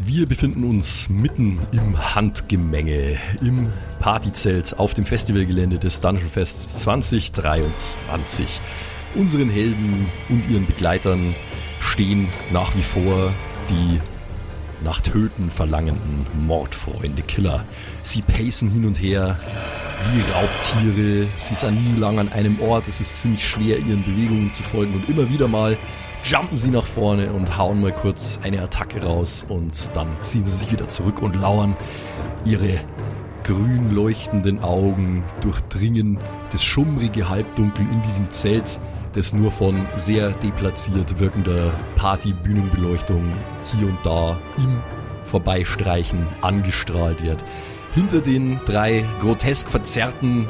Wir befinden uns mitten im Handgemenge, im Partyzelt auf dem Festivalgelände des Dungeon Fest 2023. Unseren Helden und ihren Begleitern stehen nach wie vor die nach Töten verlangenden Mordfreunde Killer. Sie pacen hin und her wie Raubtiere. Sie sind nie lang an einem Ort. Es ist ziemlich schwer, ihren Bewegungen zu folgen und immer wieder mal jumpen sie nach vorne und hauen mal kurz eine Attacke raus und dann ziehen sie sich wieder zurück und lauern. Ihre grün leuchtenden Augen durchdringen das schummrige Halbdunkel in diesem Zelt, das nur von sehr deplatziert wirkender Partybühnenbeleuchtung hier und da im Vorbeistreichen angestrahlt wird. Hinter den drei grotesk verzerrten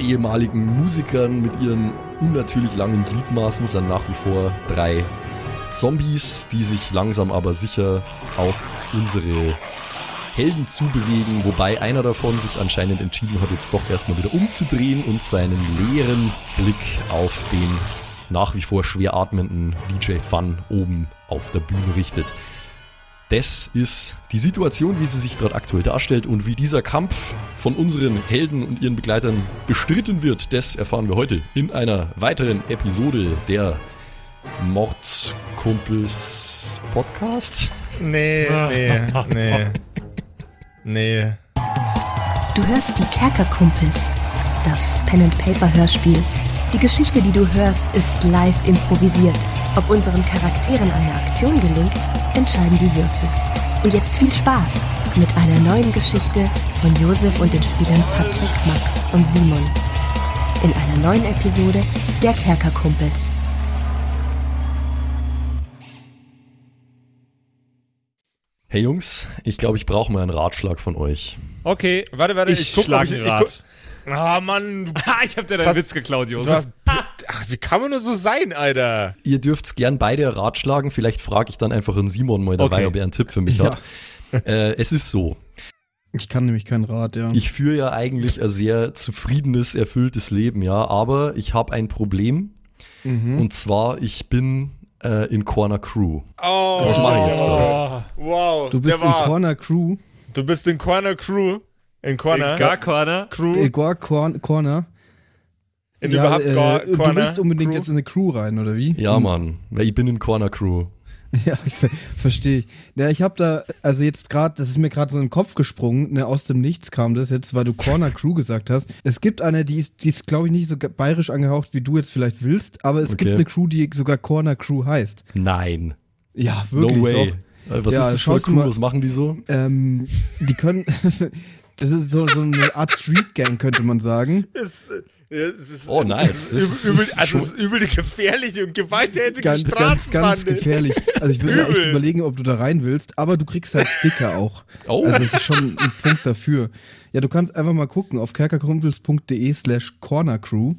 ehemaligen Musikern mit ihren unnatürlich langen Gliedmaßen sind nach wie vor drei Zombies, die sich langsam aber sicher auf unsere Helden zubewegen, wobei einer davon sich anscheinend entschieden hat, jetzt doch erstmal wieder umzudrehen und seinen leeren Blick auf den nach wie vor schwer atmenden DJ Fun oben auf der Bühne richtet. Das ist die Situation, wie sie sich gerade aktuell darstellt und wie dieser Kampf von unseren Helden und ihren Begleitern bestritten wird, das erfahren wir heute in einer weiteren Episode der Mordkumpels Podcast. Nee, nee, nee. Nee. Du hörst die Kerkerkumpels, das Pen-and-Paper-Hörspiel. Die Geschichte, die du hörst, ist live improvisiert. Ob unseren Charakteren eine Aktion gelingt, entscheiden die Würfel. Und jetzt viel Spaß mit einer neuen Geschichte von Josef und den Spielern Patrick, Max und Simon. In einer neuen Episode der Kerkerkumpels. Hey Jungs, ich glaube, ich brauche mal einen Ratschlag von euch. Okay. Warte, warte, ich, ich guck, schlag ich- ein ich Rad. Ah, Mann. Du, ich hab dir Du deinen hast- Witz geklaut, du Josef. hast, ach, wie kann man nur so sein, Alter? Ihr dürft gern beide ratschlagen. Vielleicht frage ich dann einfach einen Simon mal dabei, Okay. ob er einen Tipp für mich Ja. hat. Äh, es ist so. Ich kann nämlich kein Rad, ja. Ich führe ja eigentlich ein sehr zufriedenes, erfülltes Leben, ja. Aber ich habe ein Problem. Mhm. Und zwar, ich bin äh, in Corner Crew. Oh, Was mache ich jetzt da? Oh, Wow. du bist in Corner Crew. Du bist in Corner Crew. In Corner. Gar Corner. Crew. Corn Corner. In überhaupt äh, Go- du Corner. willst unbedingt Crew. jetzt in eine Crew rein, oder wie? Ja, Mann. Weil ich bin in Corner Crew. Ja, ich ver verstehe ich. Ja, ich habe da, also jetzt gerade, das ist mir gerade so in den Kopf gesprungen, ne, aus dem Nichts kam das jetzt, weil du Corner Crew gesagt hast. Es gibt eine, die ist, die ist glaube ich, nicht so bayerisch angehaucht, wie du jetzt vielleicht willst, aber es Okay. gibt eine Crew, die sogar Corner Crew heißt. Nein. Ja, wirklich no way. doch. Äh, Was Ja, ist das für eine du Crew? mal- Was machen die so? Ähm, die können, das ist so, so eine Art Street Gang, könnte man sagen. Es, äh, ist, Oh, es nice. Ist Das ist- übel, also es ist übel die gefährliche und gewalttätige Ganz, ganz, Straßenbande. ganz gefährlich. Also ich würde mir echt überlegen, ob du da rein willst, aber du kriegst halt Sticker auch. Oh. Also das ist schon ein Punkt dafür. Ja, du kannst einfach mal gucken auf kerkerkumpels.de slash cornercrew.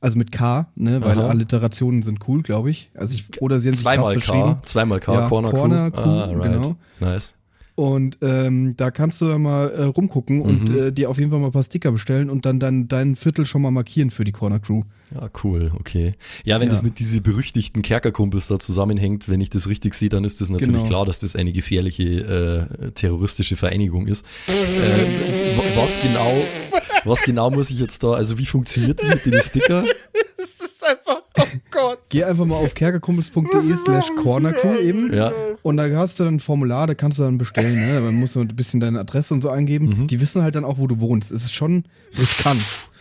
Also mit K, ne, weil Aha. Alliterationen sind cool, glaube ich. Also ich, oder sie haben sich Zweimal verschrieben. K. Zweimal K. Ja, Corner, Corner Crew. Crew, Ah, right. genau. Nice. Und ähm, da kannst du dann mal äh, rumgucken und Mhm. äh, dir auf jeden Fall mal ein paar Sticker bestellen und dann dein, dein Viertel schon mal markieren für die Corner Crew. Ja, cool, okay. Ja, wenn Ja. das mit diese berüchtigten Kerkerkumpels da zusammenhängt, wenn ich das richtig sehe, dann ist das natürlich Genau. klar, dass das eine gefährliche äh, terroristische Vereinigung ist. äh, wa- was genau, was genau muss ich jetzt da, also wie funktioniert das mit den Sticker? Es ist einfach, oh Gott. Geh einfach mal auf kerkerkumpels.de slash cornercrew eben. Ja, Und da hast du dann ein Formular, da kannst du dann bestellen. Ne? Da musst du ein bisschen deine Adresse und so eingeben. Mhm. Die wissen halt dann auch, wo du wohnst. Es ist schon riskant.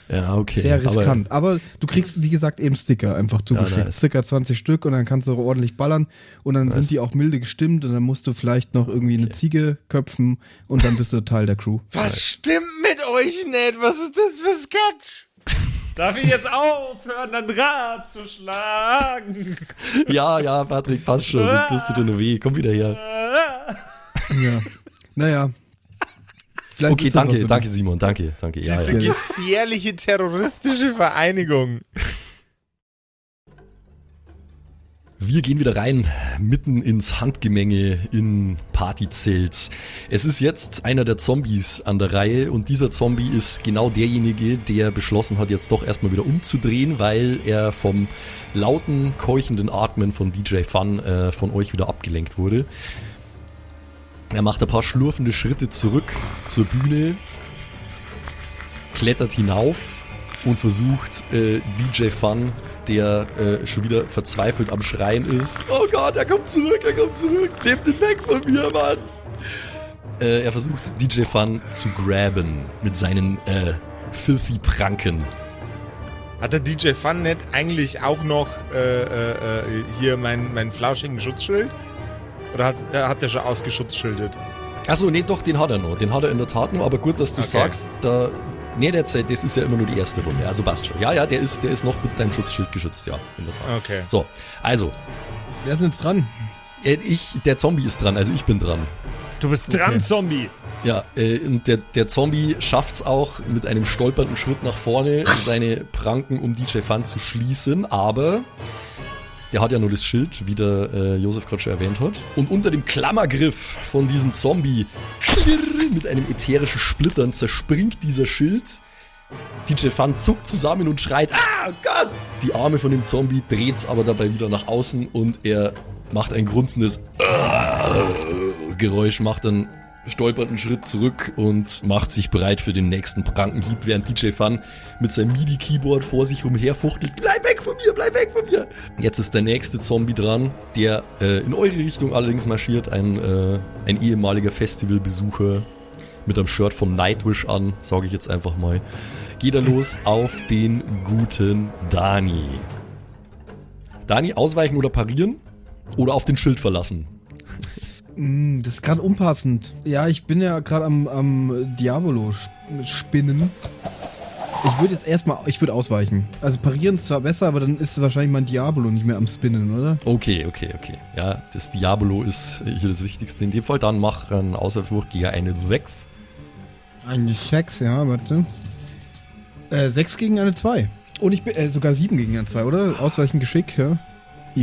ja, okay. Sehr Aber- riskant. Aber, du kriegst, wie gesagt, eben Sticker einfach zugeschickt. nice. Circa 20 Stück und dann kannst du ordentlich ballern. Und dann Nice. sind die auch milde gestimmt und dann musst du vielleicht noch irgendwie eine Ziege köpfen und dann bist du Teil der Crew. Was stimmt mit euch nicht? Was ist das für Sketch? Darf ich jetzt aufhören, ein Rad zu schlagen? Ja, ja, Patrick, passt schon, sonst tust du dir nur weh. Komm wieder her. Ja. Naja. Vielleicht Okay, das danke, danke. Simon, danke, danke. Ja, Diese ja. gefährliche terroristische Vereinigung. Wir gehen wieder rein, mitten ins Handgemenge in Partyzelt. Es ist jetzt einer der Zombies an der Reihe und dieser Zombie ist genau derjenige, der beschlossen hat, jetzt doch erstmal wieder umzudrehen, weil er vom lauten, keuchenden Atmen von DJ Fun äh, von euch wieder abgelenkt wurde. Er macht ein paar schlurfende Schritte zurück zur Bühne, klettert hinauf und versucht äh, DJ Fun, der äh, schon wieder verzweifelt am Schreien ist. Oh Gott, er kommt zurück, er kommt zurück, nehmt ihn weg von mir, Mann. Äh, er versucht DJ Fun zu graben mit seinen äh, filthy Pranken. Hat der DJ Fun nicht eigentlich auch noch äh, äh, äh, hier meinen mein flauschigen Schutzschild? Oder hat, äh, hat der schon ausgeschutzschildet? Achso, nee, doch, den hat er noch. Den hat er in der Tat noch, aber gut, dass du Okay. sagst, da. Nee, der Zeit, das ist ja immer nur die erste Runde. Also passt schon. Ja, ja, der ist, der ist noch mit deinem Schutzschild geschützt, ja, in der Tat. Okay. So, also, Wer ist denn jetzt dran? äh, ich, der Zombie ist dran, also ich bin dran. Du bist dran, Okay. Zombie. Ja, äh, und der, der Zombie schafft's auch mit einem stolpernden Schritt nach vorne, seine Pranken um DJ Fun zu schließen, aber der hat ja nur das Schild, wie der äh, Josef gerade schon erwähnt hat. Und unter dem Klammergriff von diesem Zombie mit einem ätherischen Splittern zerspringt dieser Schild. DJ Fun zuckt zusammen und schreit, ah Gott! Die Arme von dem Zombie dreht's aber dabei wieder nach außen und er macht ein grunzendes Geräusch, macht dann stolpernden Schritt zurück und macht sich bereit für den nächsten Prankenhieb, während DJ Fun mit seinem MIDI-Keyboard vor sich rumherfuchtelt. Bleib weg von mir, bleib weg von mir! Jetzt ist der nächste Zombie dran, der äh, in eure Richtung allerdings marschiert, ein, äh, ein ehemaliger Festivalbesucher mit einem Shirt vom Nightwish an, sage ich jetzt einfach mal. Geht er los auf den guten Dani. Dani, ausweichen oder parieren? Oder auf den Schild verlassen? Hm, das ist gerade unpassend. Ja, ich bin ja gerade am, am Diabolo sp- spinnen. Ich würde jetzt erstmal, ich würde ausweichen. Also parieren ist zwar besser, aber dann ist wahrscheinlich mein Diabolo nicht mehr am Spinnen, oder? Okay, okay, okay. Ja, das Diabolo ist hier das Wichtigste. In dem Fall dann mach einen Ausweichwurf gegen eine 6. Eigentlich sechs, ja, warte. Äh, sechs gegen eine zwei. Und ich bin, äh, sogar sieben gegen eine zwei, oder? Ausweichen Geschick, ja.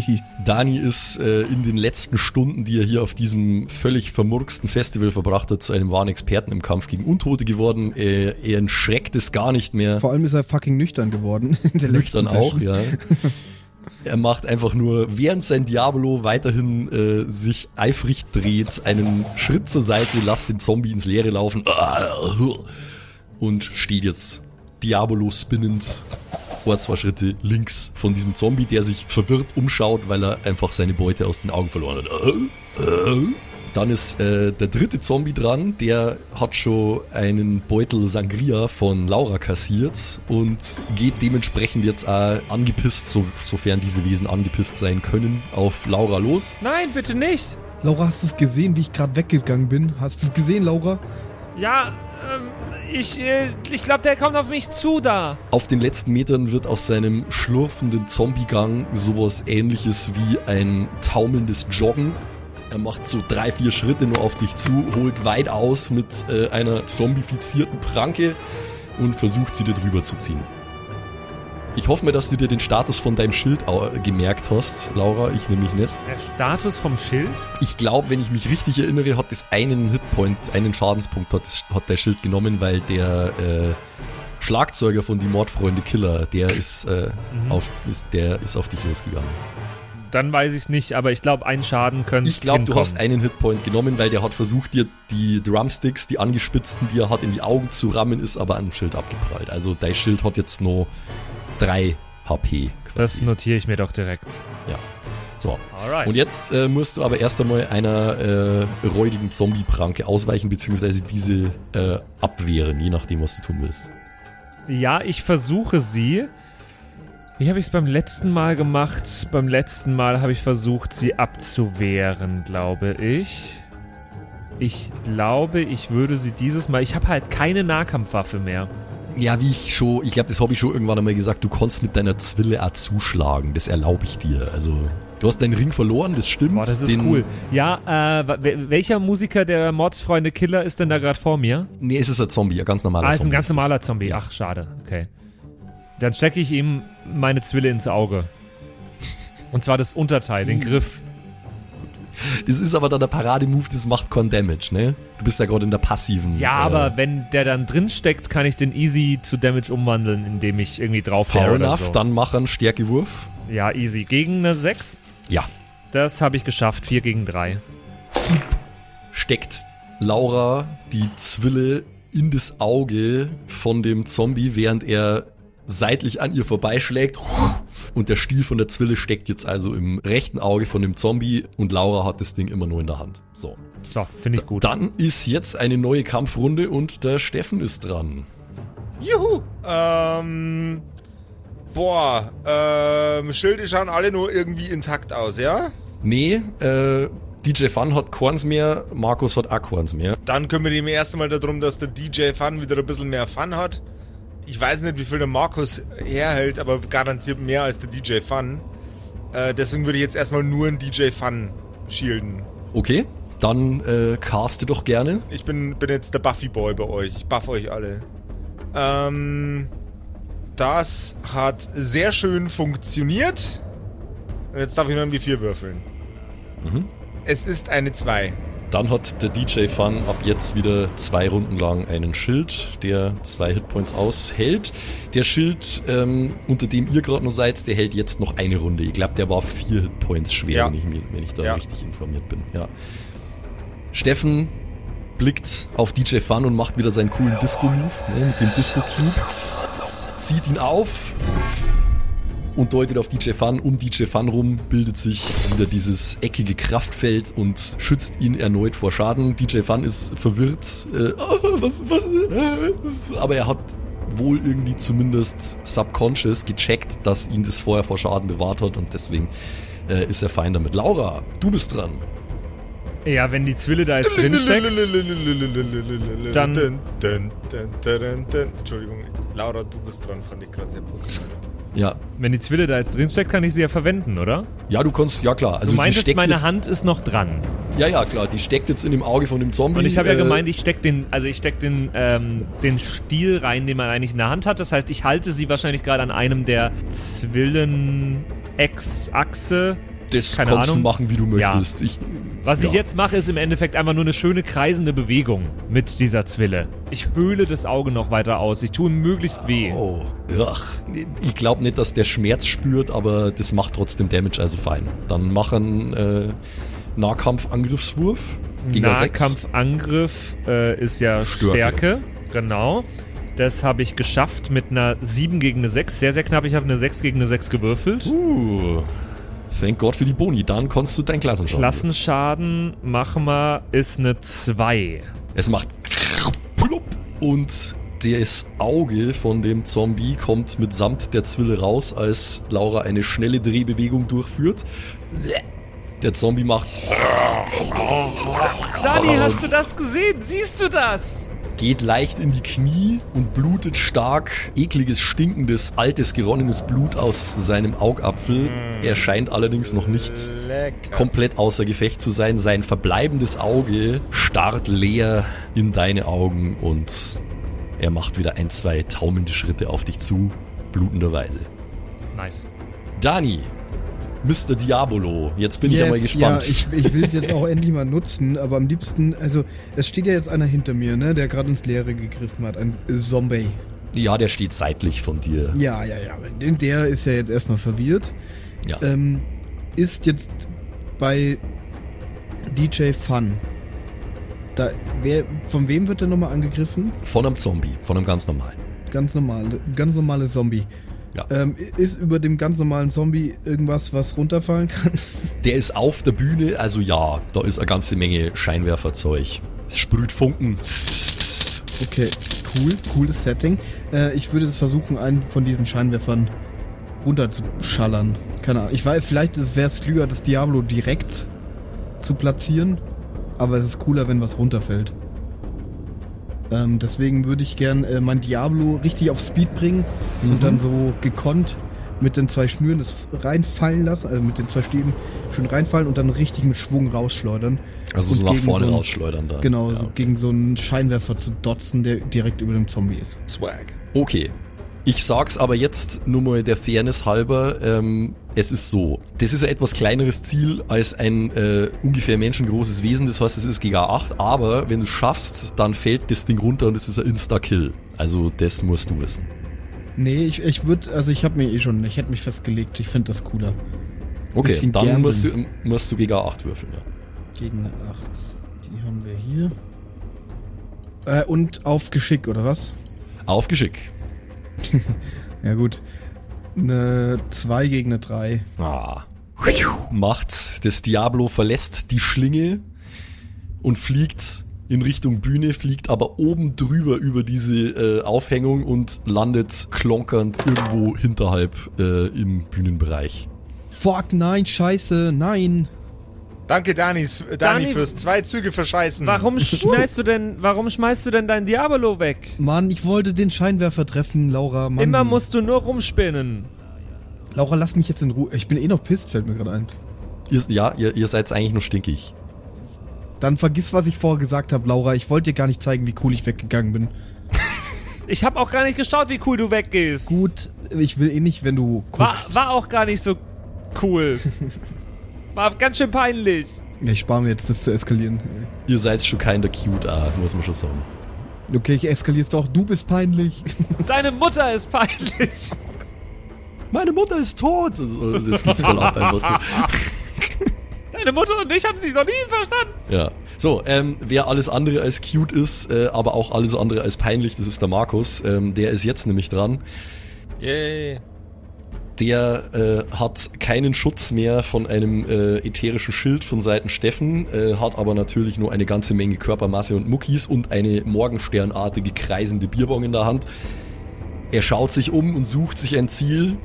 Dani ist äh, in den letzten Stunden, die er hier auf diesem völlig vermurksten Festival verbracht hat, zu einem wahren Experten im Kampf gegen Untote geworden. Äh, er entschreckt es gar nicht mehr. Vor allem ist er fucking nüchtern geworden. In der Nüchtern letzten auch, ja. Er macht einfach nur, während sein Diabolo weiterhin äh, sich eifrig dreht, einen Schritt zur Seite, lasst den Zombie ins Leere laufen und steht jetzt Diabolo spinnend vor zwei Schritte links von diesem Zombie, der sich verwirrt umschaut, weil er einfach seine Beute aus den Augen verloren hat. Äh, äh. Dann ist äh, der dritte Zombie dran, der hat schon einen Beutel Sangria von Laura kassiert und geht dementsprechend jetzt auch angepisst, so, sofern diese Wesen angepisst sein können, auf Laura los. Nein, bitte nicht. Laura, hast du es gesehen, wie ich gerade weggegangen bin? Hast du es gesehen, Laura? Ja, ähm, ich, äh, ich glaube, der kommt auf mich zu da. Auf den letzten Metern wird aus seinem schlurfenden Zombiegang sowas ähnliches wie ein taumelndes Joggen. Er macht so drei, vier Schritte nur auf dich zu, holt weit aus mit äh, einer zombifizierten Pranke und versucht sie dir drüber zu ziehen. Ich hoffe mir, dass du dir den Status von deinem Schild gemerkt hast, Laura, ich nämlich nicht. Der Status vom Schild? Ich glaube, wenn ich mich richtig erinnere, hat es einen Hitpoint, einen Schadenspunkt hat, hat der Schild genommen, weil der äh, Schlagzeuger von die Mordfreunde Killer, der ist, äh, auf, ist, der ist auf dich losgegangen. Dann weiß ich es nicht, aber ich glaube, ein Schaden könnte Ich glaube, du hast einen Hitpoint genommen, weil der hat versucht, dir die Drumsticks, die angespitzten, die er hat, in die Augen zu rammen, ist aber an dem Schild abgeprallt. Also dein Schild hat jetzt nur 3 HP. Das notiere ich mir doch direkt. So. Alright. Und jetzt äh, musst du aber erst einmal einer äh, räudigen Zombie-Pranke ausweichen, beziehungsweise diese äh, abwehren, je nachdem, was du tun willst. Ja, ich versuche sie. Wie habe ich es beim letzten Mal gemacht? Beim letzten Mal habe ich versucht, sie abzuwehren, glaube ich. Ich glaube, ich würde sie dieses Mal. Ich habe halt keine Nahkampfwaffe mehr. Ja, wie ich schon, ich glaube, das habe ich schon irgendwann einmal gesagt, du kannst mit deiner Zwille auch zuschlagen, das erlaube ich dir. Also, du hast deinen Ring verloren, das stimmt. Boah, das ist Den- cool. Ja, äh, wel- welcher Musiker der Mordsfreunde Killer ist denn da gerade vor mir? Nee, es ist ein Zombie, ein ganz normaler Ah, ist ein Zombie. ganz das. normaler Zombie. Ach, schade. Okay. Dann stecke ich ihm meine Zwille ins Auge. Und zwar das Unterteil, den Griff. Das ist aber dann der Parademove, das macht keinen Damage, ne? Du bist ja gerade in der passiven. Ja, äh, aber wenn der dann drin steckt, kann ich den easy zu Damage umwandeln, indem ich irgendwie drauf Fair enough, so. dann mach einen Stärkewurf. Ja, easy. Gegen eine 6? Ja. Das habe ich geschafft. 4 gegen 3. steckt Laura die Zwille in das Auge von dem Zombie, während er seitlich an ihr vorbeischlägt. Und der Stiel von der Zwille steckt jetzt also im rechten Auge von dem Zombie und Laura hat das Ding immer nur in der Hand. So. So, finde ich gut. Dann ist jetzt eine neue Kampfrunde und der Steffen ist dran. Juhu! Ähm. Boah, ähm, Schilde schauen alle nur irgendwie intakt aus, ja? Nee, äh, DJ Fun hat Korns mehr, Markus hat auch Korns mehr. Dann kümmere ich mich erst einmal darum, dass der DJ Fun wieder ein bisschen mehr Fun hat. Ich weiß nicht, wie viel der Markus herhält, aber garantiert mehr als der DJ Fun. Äh, deswegen würde ich jetzt erstmal nur einen DJ Fun shielden. Okay, dann äh, caste doch gerne. Ich bin, bin jetzt der Buffy Boy bei euch. Ich buff euch alle. Ähm, das hat sehr schön funktioniert. Und jetzt darf ich nur ein W4 würfeln. Mhm. Es ist eine 2. Dann hat der DJ Fun ab jetzt wieder zwei Runden lang einen Schild, der zwei Hitpoints aushält. Der Schild, ähm, unter dem ihr gerade noch seid, der hält jetzt noch eine Runde. Ich glaube, der war vier Hitpoints schwer, Ja. wenn, ich, wenn ich da Ja. richtig informiert bin. Ja. Steffen blickt auf DJ Fun und macht wieder seinen coolen Disco-Move ne, mit dem Disco-Cube. Zieht ihn auf und deutet auf DJ Fun. Um DJ Fun rum bildet sich wieder dieses eckige Kraftfeld und schützt ihn erneut vor Schaden. DJ Fun ist verwirrt. Äh, oh, was, was, äh, aber er hat wohl irgendwie zumindest subconscious gecheckt, dass ihn das vorher vor Schaden bewahrt hat und deswegen äh, ist er fein damit. Laura, du bist dran. Ja, wenn die Zwille da jetzt drinsteckt. Dann-. Entschuldigung, Laura, du bist dran, fand ich gerade sehr pokémon Ja, Wenn die Zwille da jetzt drinsteckt, kann ich sie ja verwenden, oder? ja, du kannst, ja klar. Also du meintest, steckt meine jetzt, Hand ist noch dran. Ja, ja, klar, die steckt jetzt in dem Auge von dem Zombie. Und ich habe ja äh, gemeint, ich steck den, also ich steck den, ähm, den Stiel rein, den man eigentlich in der Hand hat. Das heißt, ich halte sie wahrscheinlich gerade an einem der Zwillen-Ex-Achse. Das keine kannst Ahnung. du machen, wie du Ja. möchtest. Ich, Was ich Ja. jetzt mache, ist im Endeffekt einfach nur eine schöne kreisende Bewegung mit dieser Zwille. Ich höhle das Auge noch weiter aus. Ich tue ihm möglichst weh. Oh, ach, ich glaube nicht, dass der Schmerz spürt, aber das macht trotzdem Damage, also fein. Dann mach einen äh, Nahkampfangriffswurf. Nahkampfangriff äh, ist ja Stärke. Stärke. Genau. Das habe ich geschafft mit einer 7 gegen eine 6. Sehr, sehr knapp. Ich habe eine 6 gegen eine 6 gewürfelt. Uh, thank God für die Boni. Dann kannst du dein Klassenschaden. Klassenschaden machen wir ist eine 2. Es macht plupp und das Auge von dem Zombie kommt mitsamt der Zwille raus, als Laura eine schnelle Drehbewegung durchführt. Der Zombie macht, Dani, hast du das gesehen? Siehst du das? Geht leicht in die Knie und blutet stark ekliges, stinkendes, altes, geronnenes Blut aus seinem Augapfel. Er scheint allerdings noch nicht Lecker. komplett außer Gefecht zu sein. Sein verbleibendes Auge starrt leer in deine Augen und er macht wieder ein, zwei taumelnde Schritte auf dich zu, blutenderweise. Nice. Dani, Mr. Diabolo, jetzt bin ich ja mal gespannt. Ja, ich, ich will es jetzt auch endlich mal nutzen, aber am liebsten, also es steht ja jetzt einer hinter mir, ne, der gerade ins Leere gegriffen hat, ein Zombie. ja, der steht seitlich von dir. Ja, ja, ja, der ist ja jetzt erstmal verwirrt. Ja. Ähm, ist jetzt bei DJ Fun. Da, wer, von wem wird der nochmal angegriffen? Von einem Zombie, von einem ganz normalen. Ganz normale, ganz normale Zombie. Ja. Ähm, ist über dem ganz normalen Zombie irgendwas, was runterfallen kann? Der ist auf der Bühne, also ja, da ist eine ganze Menge Scheinwerferzeug. Es sprüht Funken. Okay, cool, cooles Setting. Äh, ich würde es versuchen, einen von diesen Scheinwerfern runterzuschallern. Keine Ahnung. Ich weiß, vielleicht wäre es klüger, das Diablo direkt zu platzieren, aber es ist cooler, wenn was runterfällt. Ähm, deswegen würde ich gern äh, mein Diablo richtig auf Speed bringen und dann so gekonnt mit den zwei Schnüren das reinfallen lassen, also mit den zwei Stäben schön reinfallen und dann richtig mit Schwung rausschleudern. Also so nach vorne so ein- rausschleudern dann. Genau, Ja, so okay. gegen so einen Scheinwerfer zu dotzen, der direkt über dem Zombie ist. Swag. Okay. Ich sag's aber jetzt nur mal der Fairness halber, ähm, es ist so. Das ist ein etwas kleineres Ziel als ein äh, ungefähr menschengroßes Wesen, das heißt, es ist gegen 8, aber wenn du schaffst, dann fällt das Ding runter und es ist ein Insta-Kill. Also das musst du wissen. Nee, ich, ich würde, also ich habe mir eh schon, ich hätte mich festgelegt, ich finde das cooler. Okay, dann musst du, musst du gegen 8 würfeln, ja. Gegen eine 8. Die haben wir hier. Äh, und auf Geschick, oder was? Auf Geschick. Ja, gut. Eine 2 gegen eine 3. Ah. Macht's. Das Diablo verlässt die Schlinge und fliegt in Richtung Bühne, fliegt aber oben drüber über diese äh, Aufhängung und landet klonkernd irgendwo hinterhalb äh, im Bühnenbereich. Fuck, nein, scheiße, nein. Danke, Danis, Dani, Dani- fürs zwei Züge verscheißen. Warum schmeißt du denn, warum schmeißt du denn dein Diabolo weg? Mann, ich wollte den Scheinwerfer treffen, Laura. Mann. Immer musst du nur rumspinnen. Laura, lass mich jetzt in Ruhe. Ich bin eh noch pisst, fällt mir gerade ein. Ihr, ja, ihr, ihr seid eigentlich nur stinkig. Dann vergiss, was ich vorher gesagt habe, Laura. Ich wollte dir gar nicht zeigen, wie cool ich weggegangen bin. Ich habe auch gar nicht geschaut, wie cool du weggehst. Gut, ich will eh nicht, wenn du War, guckst. war auch gar nicht so cool. War ganz schön peinlich. Ich spare mir jetzt, das zu eskalieren. Ihr seid schon kein der Cute, ah, muss man schon sagen. Okay, ich eskaliere es doch. Du bist peinlich. Deine Mutter ist peinlich. Meine Mutter ist tot! Also, jetzt geht's voll ab einfach so. Deine Mutter und ich haben sich noch nie verstanden. Ja. So, ähm, wer alles andere als cute ist, äh, aber auch alles andere als peinlich, das ist der Markus. Ähm, der ist jetzt nämlich dran. Yay. Der äh, hat keinen Schutz mehr von einem äh, ätherischen Schild von Seiten Steffen, äh, hat aber natürlich nur eine ganze Menge Körpermasse und Muckis und eine morgensternartige kreisende Bierbong in der Hand. Er schaut sich um und sucht sich ein Ziel.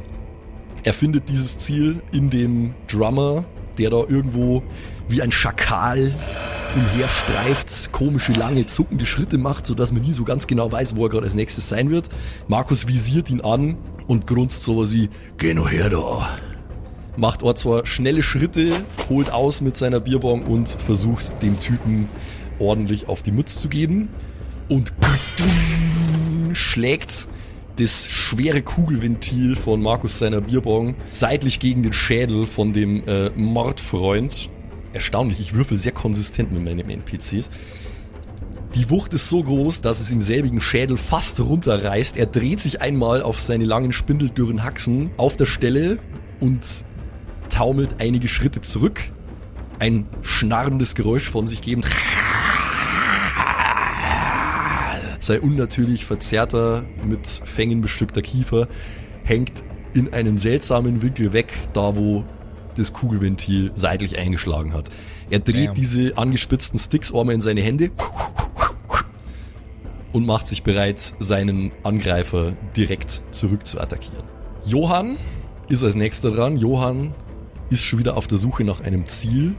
Er findet dieses Ziel in dem Drummer, der da irgendwo wie ein Schakal umherstreift, komische, lange, zuckende Schritte macht, sodass man nie so ganz genau weiß, wo er gerade als nächstes sein wird. Markus visiert ihn an und grunzt sowas wie, geh nur her da. Macht auch zwar schnelle Schritte, holt aus mit seiner Bierbong und versucht dem Typen ordentlich auf die Mütze zu geben. Und schlägt das schwere Kugelventil von Markus seiner Bierbong seitlich gegen den Schädel von dem äh, Mordfreund. Erstaunlich, ich würfel sehr konsistent mit meinen NPCs. Die Wucht ist so groß, dass es im selbigen Schädel fast runterreißt. Er dreht sich einmal auf seine langen spindeldürren Haxen auf der Stelle und taumelt einige Schritte zurück. Ein schnarrendes Geräusch von sich gebend. Sein unnatürlich verzerrter, mit Fängen bestückter Kiefer hängt in einem seltsamen Winkel weg, da wo das Kugelventil seitlich eingeschlagen hat. Er dreht Damn. diese angespitzten Sticks einmal in seine Hände und macht sich bereit, seinen Angreifer direkt zurück zu attackieren. Johann ist als nächster dran. Johann ist schon wieder auf der Suche nach einem Ziel.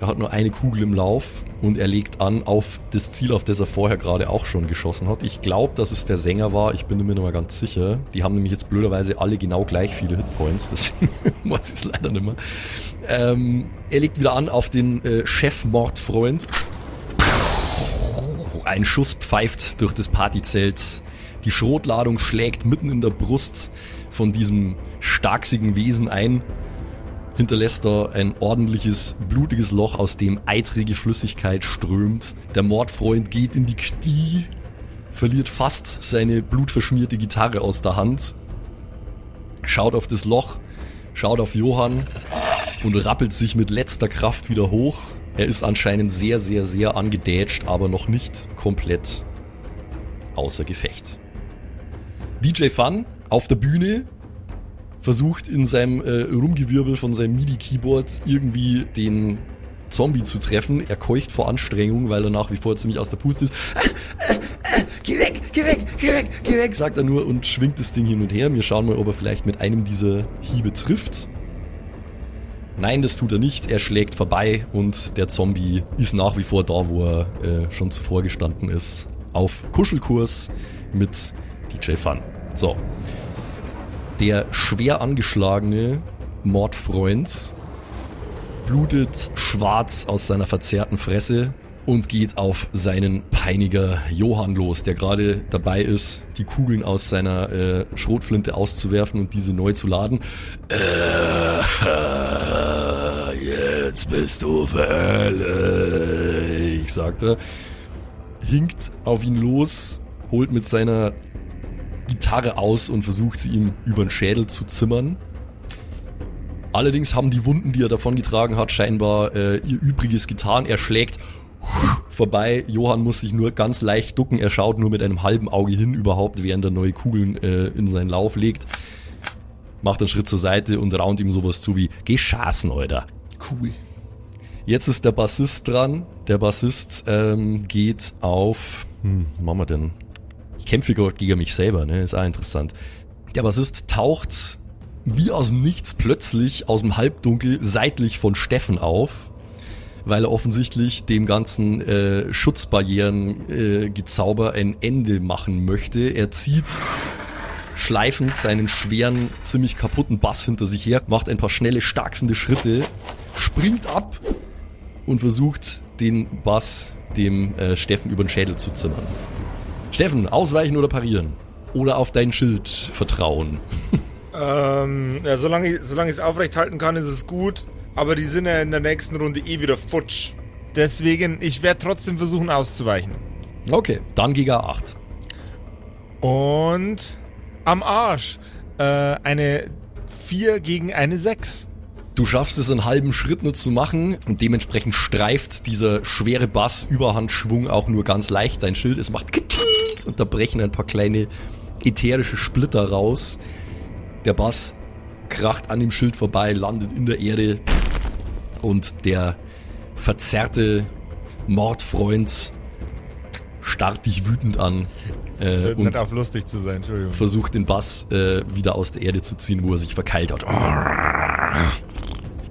Er hat nur eine Kugel im Lauf und er legt an auf das Ziel, auf das er vorher gerade auch schon geschossen hat. Ich glaube, dass es der Sänger war. Ich bin mir noch mal ganz sicher. Die haben nämlich jetzt blöderweise alle genau gleich viele Hitpoints. Deswegen weiß ich es leider nicht mehr. Ähm, er legt wieder an auf den äh, Chefmordfreund. Ein Schuss pfeift durch das Partyzelt. Die Schrotladung schlägt mitten in der Brust von diesem starksigen Wesen ein hinterlässt da ein ordentliches, blutiges Loch, aus dem eitrige Flüssigkeit strömt. Der Mordfreund geht in die Knie, verliert fast seine blutverschmierte Gitarre aus der Hand, schaut auf das Loch, schaut auf Johann und rappelt sich mit letzter Kraft wieder hoch. Er ist anscheinend sehr, sehr, sehr angedätscht, aber noch nicht komplett außer Gefecht. DJ Fun auf der Bühne versucht in seinem äh, Rumgewirbel von seinem MIDI-Keyboard irgendwie den Zombie zu treffen. Er keucht vor Anstrengung, weil er nach wie vor ziemlich aus der Puste ist. Äh, äh, äh, geh weg, geh weg, geh weg, geh weg, sagt er nur und schwingt das Ding hin und her. Wir schauen mal, ob er vielleicht mit einem dieser Hiebe trifft. Nein, das tut er nicht. Er schlägt vorbei und der Zombie ist nach wie vor da, wo er äh, schon zuvor gestanden ist. Auf Kuschelkurs mit DJ Fun. So. Der schwer angeschlagene Mordfreund blutet schwarz aus seiner verzerrten Fresse und geht auf seinen Peiniger Johann los, der gerade dabei ist, die Kugeln aus seiner äh, Schrotflinte auszuwerfen und diese neu zu laden. Äh, jetzt bist du fällig, sagt er. Hinkt auf ihn los, holt mit seiner Gitarre aus und versucht sie ihm über den Schädel zu zimmern. Allerdings haben die Wunden, die er davongetragen hat, scheinbar äh, ihr Übriges getan. Er schlägt vorbei. Johann muss sich nur ganz leicht ducken. Er schaut nur mit einem halben Auge hin überhaupt, während er neue Kugeln äh, in seinen Lauf legt. Macht einen Schritt zur Seite und raunt ihm sowas zu wie, geh schaßen, Alter. Cool. Jetzt ist der Bassist dran. Der Bassist ähm, geht auf, hm, was machen wir denn? Ich kämpfe gegen mich selber, ne? Ist auch interessant. Der Bassist taucht wie aus dem Nichts plötzlich aus dem Halbdunkel seitlich von Steffen auf, weil er offensichtlich dem ganzen äh, Schutzbarrieren-Gezauber äh, ein Ende machen möchte. Er zieht schleifend seinen schweren, ziemlich kaputten Bass hinter sich her, macht ein paar schnelle, starksende Schritte, springt ab und versucht den Bass dem äh, Steffen über den Schädel zu zimmern. Steffen, ausweichen oder parieren? Oder auf dein Schild vertrauen? Ähm, ja, solange, ich- es aufrecht halten kann, ist es gut. Aber die sind ja in der nächsten Runde eh wieder futsch. Deswegen, ich werde trotzdem versuchen auszuweichen. Okay, dann Giga 8. Und am Arsch. Äh, eine 4 gegen eine 6. Du schaffst es einen halben Schritt nur zu machen und dementsprechend streift dieser schwere Bass Überhandschwung auch nur ganz leicht dein Schild. Es macht und da brechen ein paar kleine ätherische Splitter raus. Der Bass kracht an dem Schild vorbei, landet in der Erde und der verzerrte Mordfreund starrt dich wütend an äh, Das hört und nicht auf lustig zu sein, Entschuldigung. versucht den Bass äh, wieder aus der Erde zu ziehen, wo er sich verkeilt hat.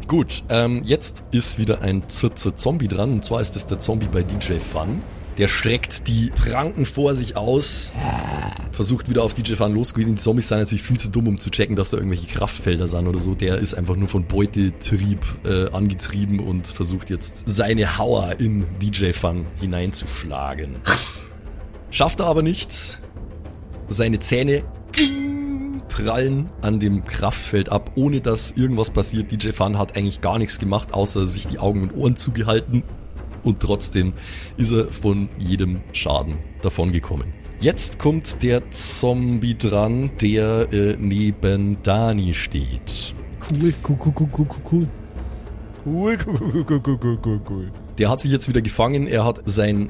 Gut, ähm, jetzt ist wieder ein Zirze Zombie dran und zwar ist es der Zombie bei DJ Fun. Der streckt die Pranken vor sich aus, versucht wieder auf DJ Fun loszugehen. Die Zombies sind natürlich viel zu dumm, um zu checken, dass da irgendwelche Kraftfelder sind oder so. Der ist einfach nur von Beutetrieb äh, angetrieben und versucht jetzt seine Hauer in DJ Fun hineinzuschlagen. Schafft er aber nicht. Seine Zähne prallen an dem Kraftfeld ab, ohne dass irgendwas passiert. DJ Fun hat eigentlich gar nichts gemacht, außer sich die Augen und Ohren zugehalten. Und trotzdem ist er von jedem Schaden davongekommen. Jetzt kommt der Zombie dran, der äh, neben Dani steht. Cool, cool, cool, cool, cool, cool, cool. Cool, cool, cool, cool, cool, cool, cool. Der hat sich jetzt wieder gefangen. Er hat sein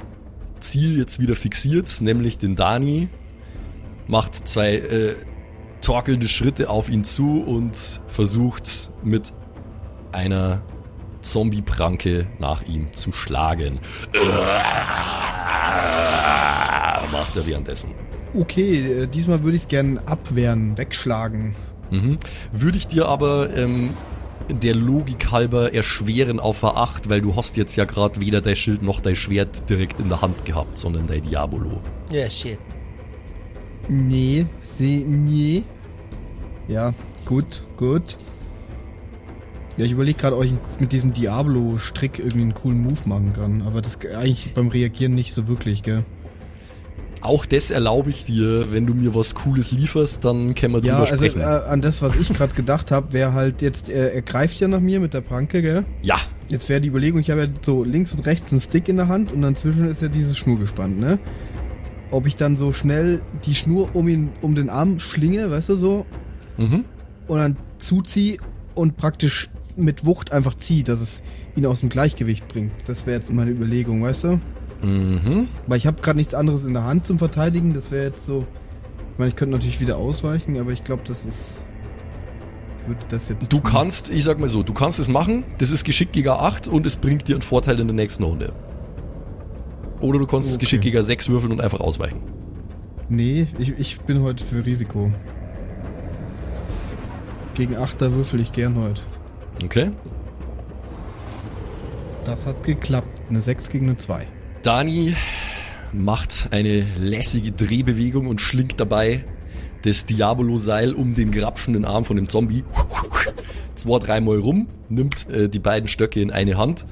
Ziel jetzt wieder fixiert, nämlich den Dani. Macht zwei äh, torkelnde Schritte auf ihn zu und versucht mit einer Zombie-Pranke nach ihm zu schlagen. Macht er währenddessen. Okay, äh, diesmal würde ich es gern abwehren, wegschlagen. Mhm. Würde ich dir aber ähm, der Logik halber erschweren auf A8, weil du hast jetzt ja gerade weder dein Schild noch dein Schwert direkt in der Hand gehabt, sondern dein Diabolo. Ja, shit. Nee, sie, nee. Ja, gut, gut. Ja, ich überlege gerade, ob ich mit diesem Diablo-Strick irgendwie einen coolen Move machen kann. Aber das eigentlich beim Reagieren nicht so wirklich, gell? Auch das erlaube ich dir, wenn du mir was Cooles lieferst, dann können wir Ja, drüber also sprechen. äh, an das, was ich gerade gedacht habe, wäre halt jetzt, er, er greift ja nach mir mit der Pranke, gell? ja, Jetzt wäre die Überlegung, ich habe ja so links und rechts einen Stick in der Hand und dann zwischen ist ja dieses Schnur gespannt, ne? Ob ich dann so schnell die Schnur um ihn, um den Arm schlinge, weißt du so, mhm. und dann zuziehe und praktisch mit Wucht einfach ziehe, dass es ihn aus dem Gleichgewicht bringt. Das wäre jetzt meine Überlegung, weißt du? Mhm. Weil ich habe gerade nichts anderes in der Hand zum Verteidigen. Das wäre jetzt so. Ich meine, ich könnte natürlich wieder ausweichen, aber ich glaube, das ist. Ich würde das jetzt. Du tun. kannst, ich sag mal so, du kannst es machen, das ist Geschick gegen 8 und es bringt dir einen Vorteil in der nächsten Runde. Oder du kannst es Okay. Geschick gegen 6 würfeln und einfach ausweichen. Nee, ich, ich bin heute für Risiko. Gegen Achter würfel ich gern heute. Okay? Das hat geklappt. Eine 6 gegen eine 2. Dani macht eine lässige Drehbewegung und schlingt dabei das Diabolo-Seil um den grapschenden Arm von dem Zombie. Zwei, dreimal rum, nimmt äh, die beiden Stöcke in eine Hand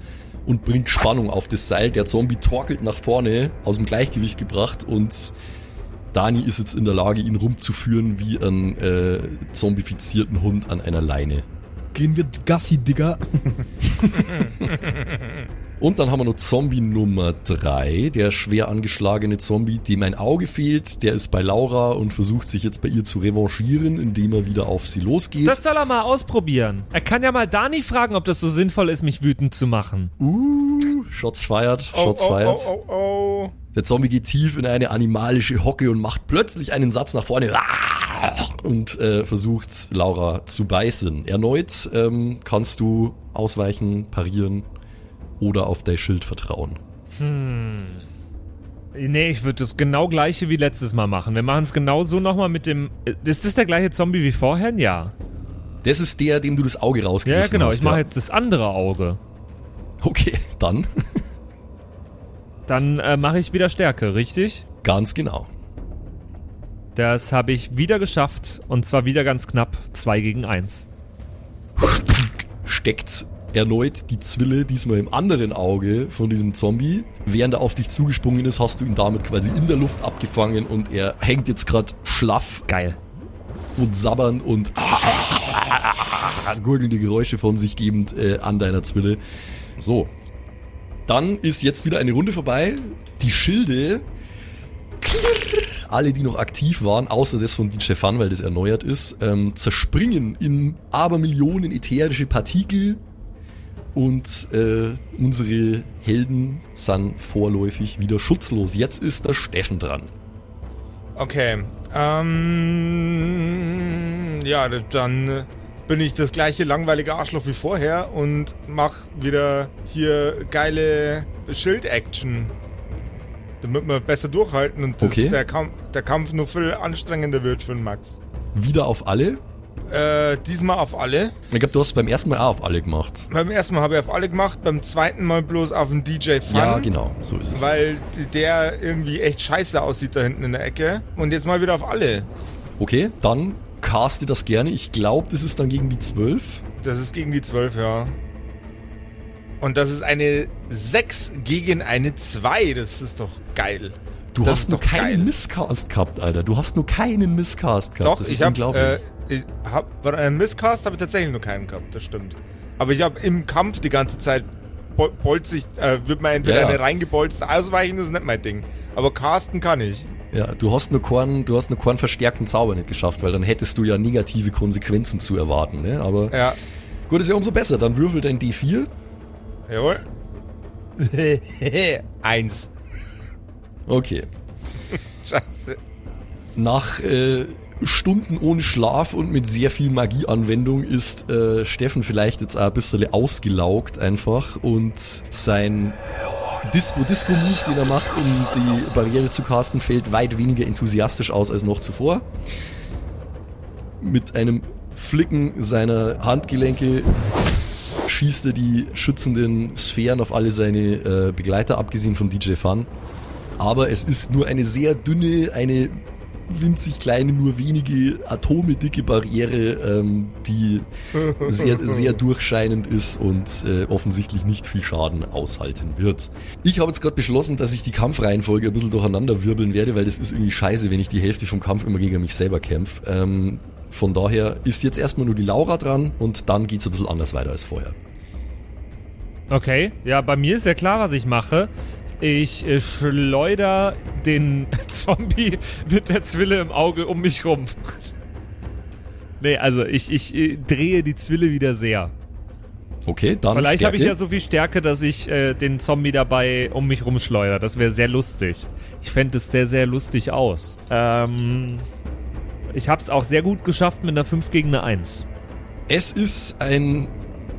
und bringt Spannung auf das Seil. Der Zombie torkelt nach vorne, aus dem Gleichgewicht gebracht und Dani ist jetzt in der Lage, ihn rumzuführen wie einen äh, zombifizierten Hund an einer Leine. Gehen wir Gassi, Digga. Und dann haben wir noch Zombie Nummer 3, der schwer angeschlagene Zombie, dem ein Auge fehlt. Der ist bei Laura und versucht sich jetzt bei ihr zu revanchieren, indem er wieder auf sie losgeht. Das soll er mal ausprobieren. Er kann ja mal Dani fragen, ob das so sinnvoll ist, mich wütend zu machen. uh, Shots fired, Oh, Shots oh, fired. oh, oh, oh. Der Zombie geht tief in eine animalische Hocke und macht plötzlich einen Satz nach vorne und äh, versucht Laura zu beißen. Erneut ähm, kannst du ausweichen, parieren oder auf dein Schild vertrauen. Nee, ich würde das genau gleiche wie letztes Mal machen. Wir machen es genau so nochmal mit dem. äh, Ist das der gleiche Zombie wie vorher? Ja. Das ist der, dem du das Auge Ja, rausgerissen genau. hast. Ich mache jetzt das andere Auge. Okay, dann Dann äh, mache ich wieder Stärke, richtig? ganz genau. Das habe ich wieder geschafft. Und zwar wieder ganz knapp. 2 gegen 1. Steckt erneut die Zwille, diesmal im anderen Auge von diesem Zombie. Während er auf dich zugesprungen ist, hast du ihn damit quasi in der Luft abgefangen und er hängt jetzt gerade schlaff Geil. und sabbernd und gurgelnde Geräusche von sich gebend äh, an deiner Zwille. So. Dann ist jetzt wieder eine Runde vorbei. Die Schilde, alle, die noch aktiv waren, außer das von Fun, weil das erneuert ist, ähm, zerspringen in Abermillionen ätherische Partikel und äh, unsere Helden sind vorläufig wieder schutzlos. Jetzt ist der Steffen dran. Okay. Ähm, ja, dann bin ich das gleiche langweilige Arschloch wie vorher und mach wieder hier geile Schild-Action. Damit wir besser durchhalten und Okay. der, Kampf, der Kampf nur viel anstrengender wird für den Max. Wieder auf alle. Äh, diesmal auf alle. Ich glaube, du hast beim ersten Mal auch auf alle gemacht. Beim ersten Mal habe ich auf alle gemacht, beim zweiten Mal bloß auf den DJ Fun. Ja, genau, so ist es. Weil der irgendwie echt scheiße aussieht da hinten in der Ecke. Und jetzt mal wieder auf alle. Okay, dann caste das gerne. Ich glaube, das ist dann gegen die 12. Das ist gegen die 12, ja. Und das ist eine 6 gegen eine 2. Das ist doch geil. Du Das hast nur keinen geil. Misscast gehabt, Alter. Du hast nur keinen Misscast gehabt. Doch, das ich habe äh, ich hab, bei einem Misscast habe ich tatsächlich nur keinen gehabt, das stimmt. Aber ich habe im Kampf die ganze Zeit bol- bolzig, äh, wird mir entweder Ja, ja. eine reingebolzt, ausweichen, das ist nicht mein Ding. Aber casten kann ich. ja, du hast nur keinen, du hast nur keinen verstärkten Zauber nicht geschafft, weil dann hättest du ja negative Konsequenzen zu erwarten, ne? Aber Ja, gut, ist ja umso besser. Dann würfel dein D4. Jawohl. Eins. Okay. Scheiße. Nach äh, Stunden ohne Schlaf und mit sehr viel Magieanwendung ist äh, Steffen vielleicht jetzt auch ein bisschen ausgelaugt einfach und sein Disco-Disco-Move, den er macht, um die Barriere zu casten, fällt weit weniger enthusiastisch aus als noch zuvor. Mit einem Flicken seiner Handgelenke schießt er die schützenden Sphären auf alle seine äh, Begleiter, abgesehen von DJ Fun. Aber es ist nur eine sehr dünne, eine winzig kleine, nur wenige Atome dicke Barriere, ähm, die sehr, sehr durchscheinend ist und äh, offensichtlich nicht viel Schaden aushalten wird. Ich habe jetzt gerade beschlossen, dass ich die Kampfreihenfolge ein bisschen durcheinander wirbeln werde, weil das ist irgendwie scheiße, wenn ich die Hälfte vom Kampf immer gegen mich selber kämpfe. Ähm, von daher ist jetzt erstmal nur die Laura dran und dann geht's ein bisschen anders weiter als vorher. Okay, ja, bei mir ist ja klar, was ich mache. Ich äh, schleuder den Zombie mit der Zwille im Auge um mich rum. nee, also ich, ich äh, drehe die Zwille wieder sehr. Okay, dann Vielleicht habe ich ja so viel Stärke, dass ich äh, den Zombie dabei um mich rumschleudere. Das wäre sehr lustig. Ich fände es sehr, sehr lustig aus. Ähm, ich habe es auch sehr gut geschafft mit einer 5 gegen eine 1. Es ist ein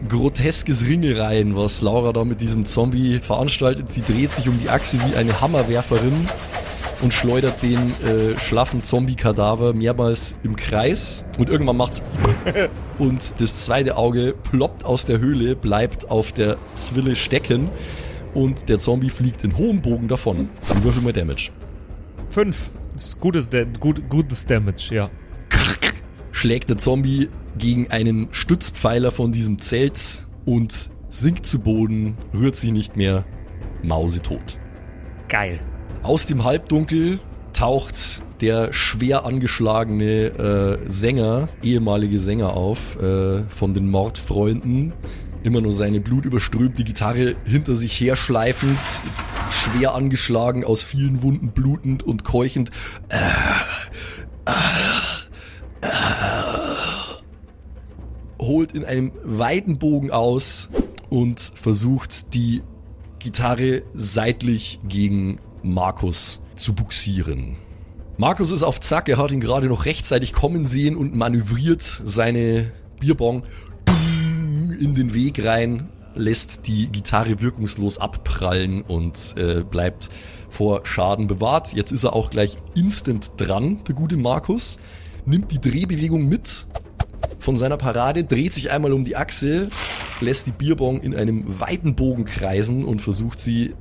groteskes Ringelreihen, was Laura da mit diesem Zombie veranstaltet. Sie dreht sich um die Achse wie eine Hammerwerferin und schleudert den äh, schlaffen Zombie-Kadaver mehrmals im Kreis. Und irgendwann macht's und das zweite Auge ploppt aus der Höhle, bleibt auf der Zwille stecken und der Zombie fliegt in hohem Bogen davon. Dann würfel mal Damage. 5. Ist gutes, gut, gutes Damage, ja. schlägt der Zombie gegen einen Stützpfeiler von diesem Zelt und sinkt zu Boden, rührt sich nicht mehr, mausetot. Geil. Aus dem Halbdunkel taucht der schwer angeschlagene äh, Sänger, ehemalige Sänger auf äh, von den Mordfreunden. Immer nur seine blutüberströmte Gitarre hinter sich herschleifend, schwer angeschlagen, aus vielen Wunden blutend und keuchend. holt in einem weiten Bogen aus und versucht die Gitarre seitlich gegen Markus zu buxieren. Markus ist auf Zack, er hat ihn gerade noch rechtzeitig kommen sehen und manövriert seine Bierbong in den Weg rein, lässt die Gitarre wirkungslos abprallen und äh, bleibt vor Schaden bewahrt. Jetzt ist er auch gleich instant dran, der gute Markus. Nimmt die Drehbewegung mit von seiner Parade, dreht sich einmal um die Achse, lässt die Bierbong in einem weiten Bogen kreisen und versucht sie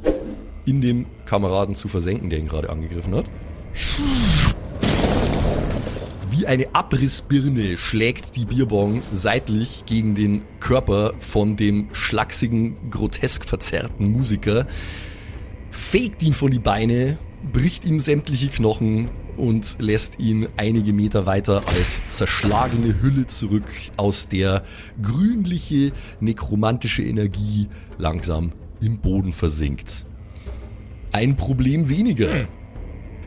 in dem Kameraden zu versenken, der ihn gerade angegriffen hat. Wie eine Abrissbirne schlägt die Bierbong seitlich gegen den Körper von dem schlachsigen, grotesk verzerrten Musiker, fegt ihn von die Beine, bricht ihm sämtliche Knochen und lässt ihn einige Meter weiter als zerschlagene Hülle zurück, aus der grünliche, nekromantische Energie langsam im Boden versinkt. Ein Problem weniger.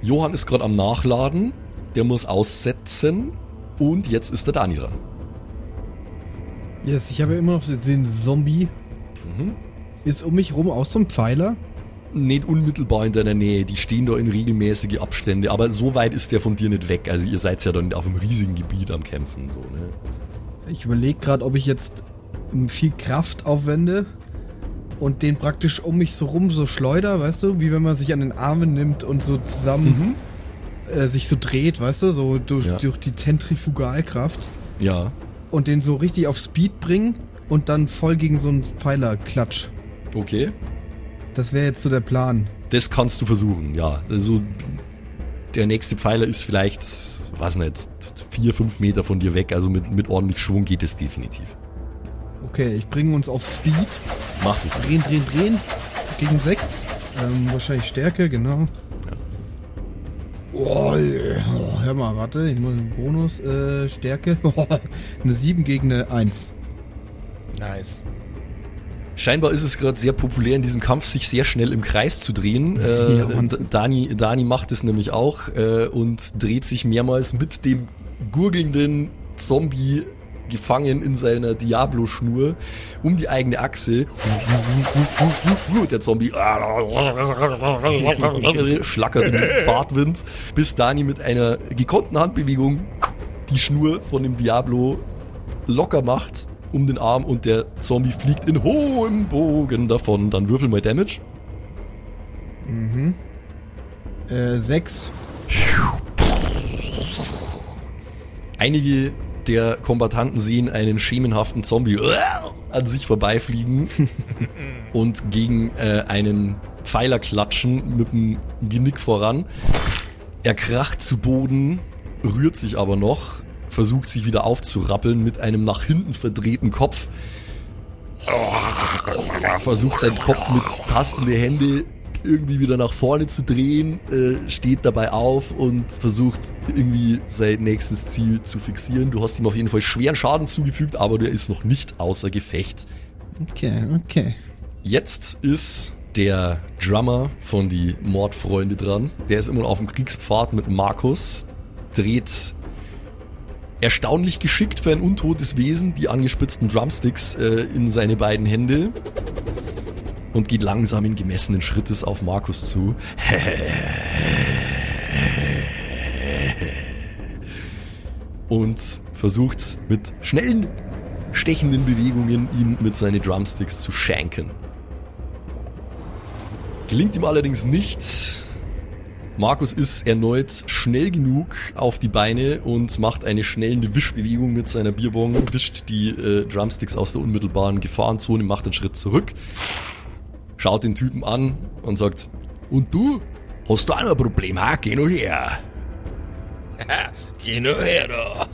Johann ist gerade am Nachladen, der muss aussetzen und jetzt ist der Dani dran. Yes, ich habe ja immer noch den Zombie. Ist um mich rum auch so ein Pfeiler? Nicht unmittelbar in deiner Nähe, die stehen da in regelmäßige Abstände, aber so weit ist der von dir nicht weg. Also ihr seid ja dann auf einem riesigen Gebiet am Kämpfen. So, ne? Ich überlege gerade, ob ich jetzt viel Kraft aufwende und den praktisch um mich so rum so schleuder, weißt du, wie wenn man sich an den Armen nimmt und so zusammen äh, sich so dreht, weißt du, so durch, Ja. durch die Zentrifugalkraft Ja, und den so richtig auf Speed bringen und dann voll gegen so einen Pfeiler klatsch. okay. Das wäre jetzt so der Plan. Das kannst du versuchen, ja. Also der nächste Pfeiler ist vielleicht, was nicht, vier, fünf Meter von dir weg. Also mit, mit ordentlich Schwung geht es definitiv. Okay, ich bringe uns auf Speed. Mach das. Drehen, drehen, drehen. Gegen 6. Ähm, wahrscheinlich Stärke, genau. Oh, oh, hör mal, warte, ich muss einen Bonus. Äh, Stärke. eine 7 gegen eine 1. Nice. Scheinbar ist es gerade sehr populär in diesem Kampf, sich sehr schnell im Kreis zu drehen. Äh, Ja, Mann. D- Dani, Dani macht es nämlich auch äh, und dreht sich mehrmals mit dem gurgelnden Zombie gefangen in seiner Diablo-Schnur um die eigene Achse. Der Zombie schlackert im Fahrtwind, bis Dani mit einer gekonnten Handbewegung die Schnur von dem Diablo locker macht um den Arm und der Zombie fliegt in hohem Bogen davon. Dann würfel mal Damage. Äh, 6. Einige der Kombattanten sehen einen schemenhaften Zombie an sich vorbeifliegen und gegen äh, einen Pfeiler klatschen mit dem Genick voran. Er kracht zu Boden, rührt sich aber noch, versucht sich wieder aufzurappeln mit einem nach hinten verdrehten Kopf. Versucht seinen Kopf mit Tasten der Hände irgendwie wieder nach vorne zu drehen, äh, steht dabei auf und versucht irgendwie sein nächstes Ziel zu fixieren. Du hast ihm auf jeden Fall schweren Schaden zugefügt, aber der ist noch nicht außer Gefecht. Okay, okay. Jetzt ist der Drummer von die Mordfreunde dran. Der ist immer noch auf dem Kriegspfad mit Markus, dreht erstaunlich geschickt für ein untotes Wesen die angespitzten Drumsticks äh, in seine beiden Hände und geht langsam in gemessenen Schrittes auf Markus zu. Und versucht mit schnellen, stechenden Bewegungen ihn mit seinen Drumsticks zu schenken. Gelingt ihm allerdings nicht. Markus ist erneut schnell genug auf die Beine und macht eine schnelle Wischbewegung mit seiner Bierbong, wischt die äh, Drumsticks aus der unmittelbaren Gefahrenzone, macht einen Schritt zurück, schaut den Typen an und sagt, und du? Hast du auch noch ein Problem, ha? Geh nur her. Geh nur her da.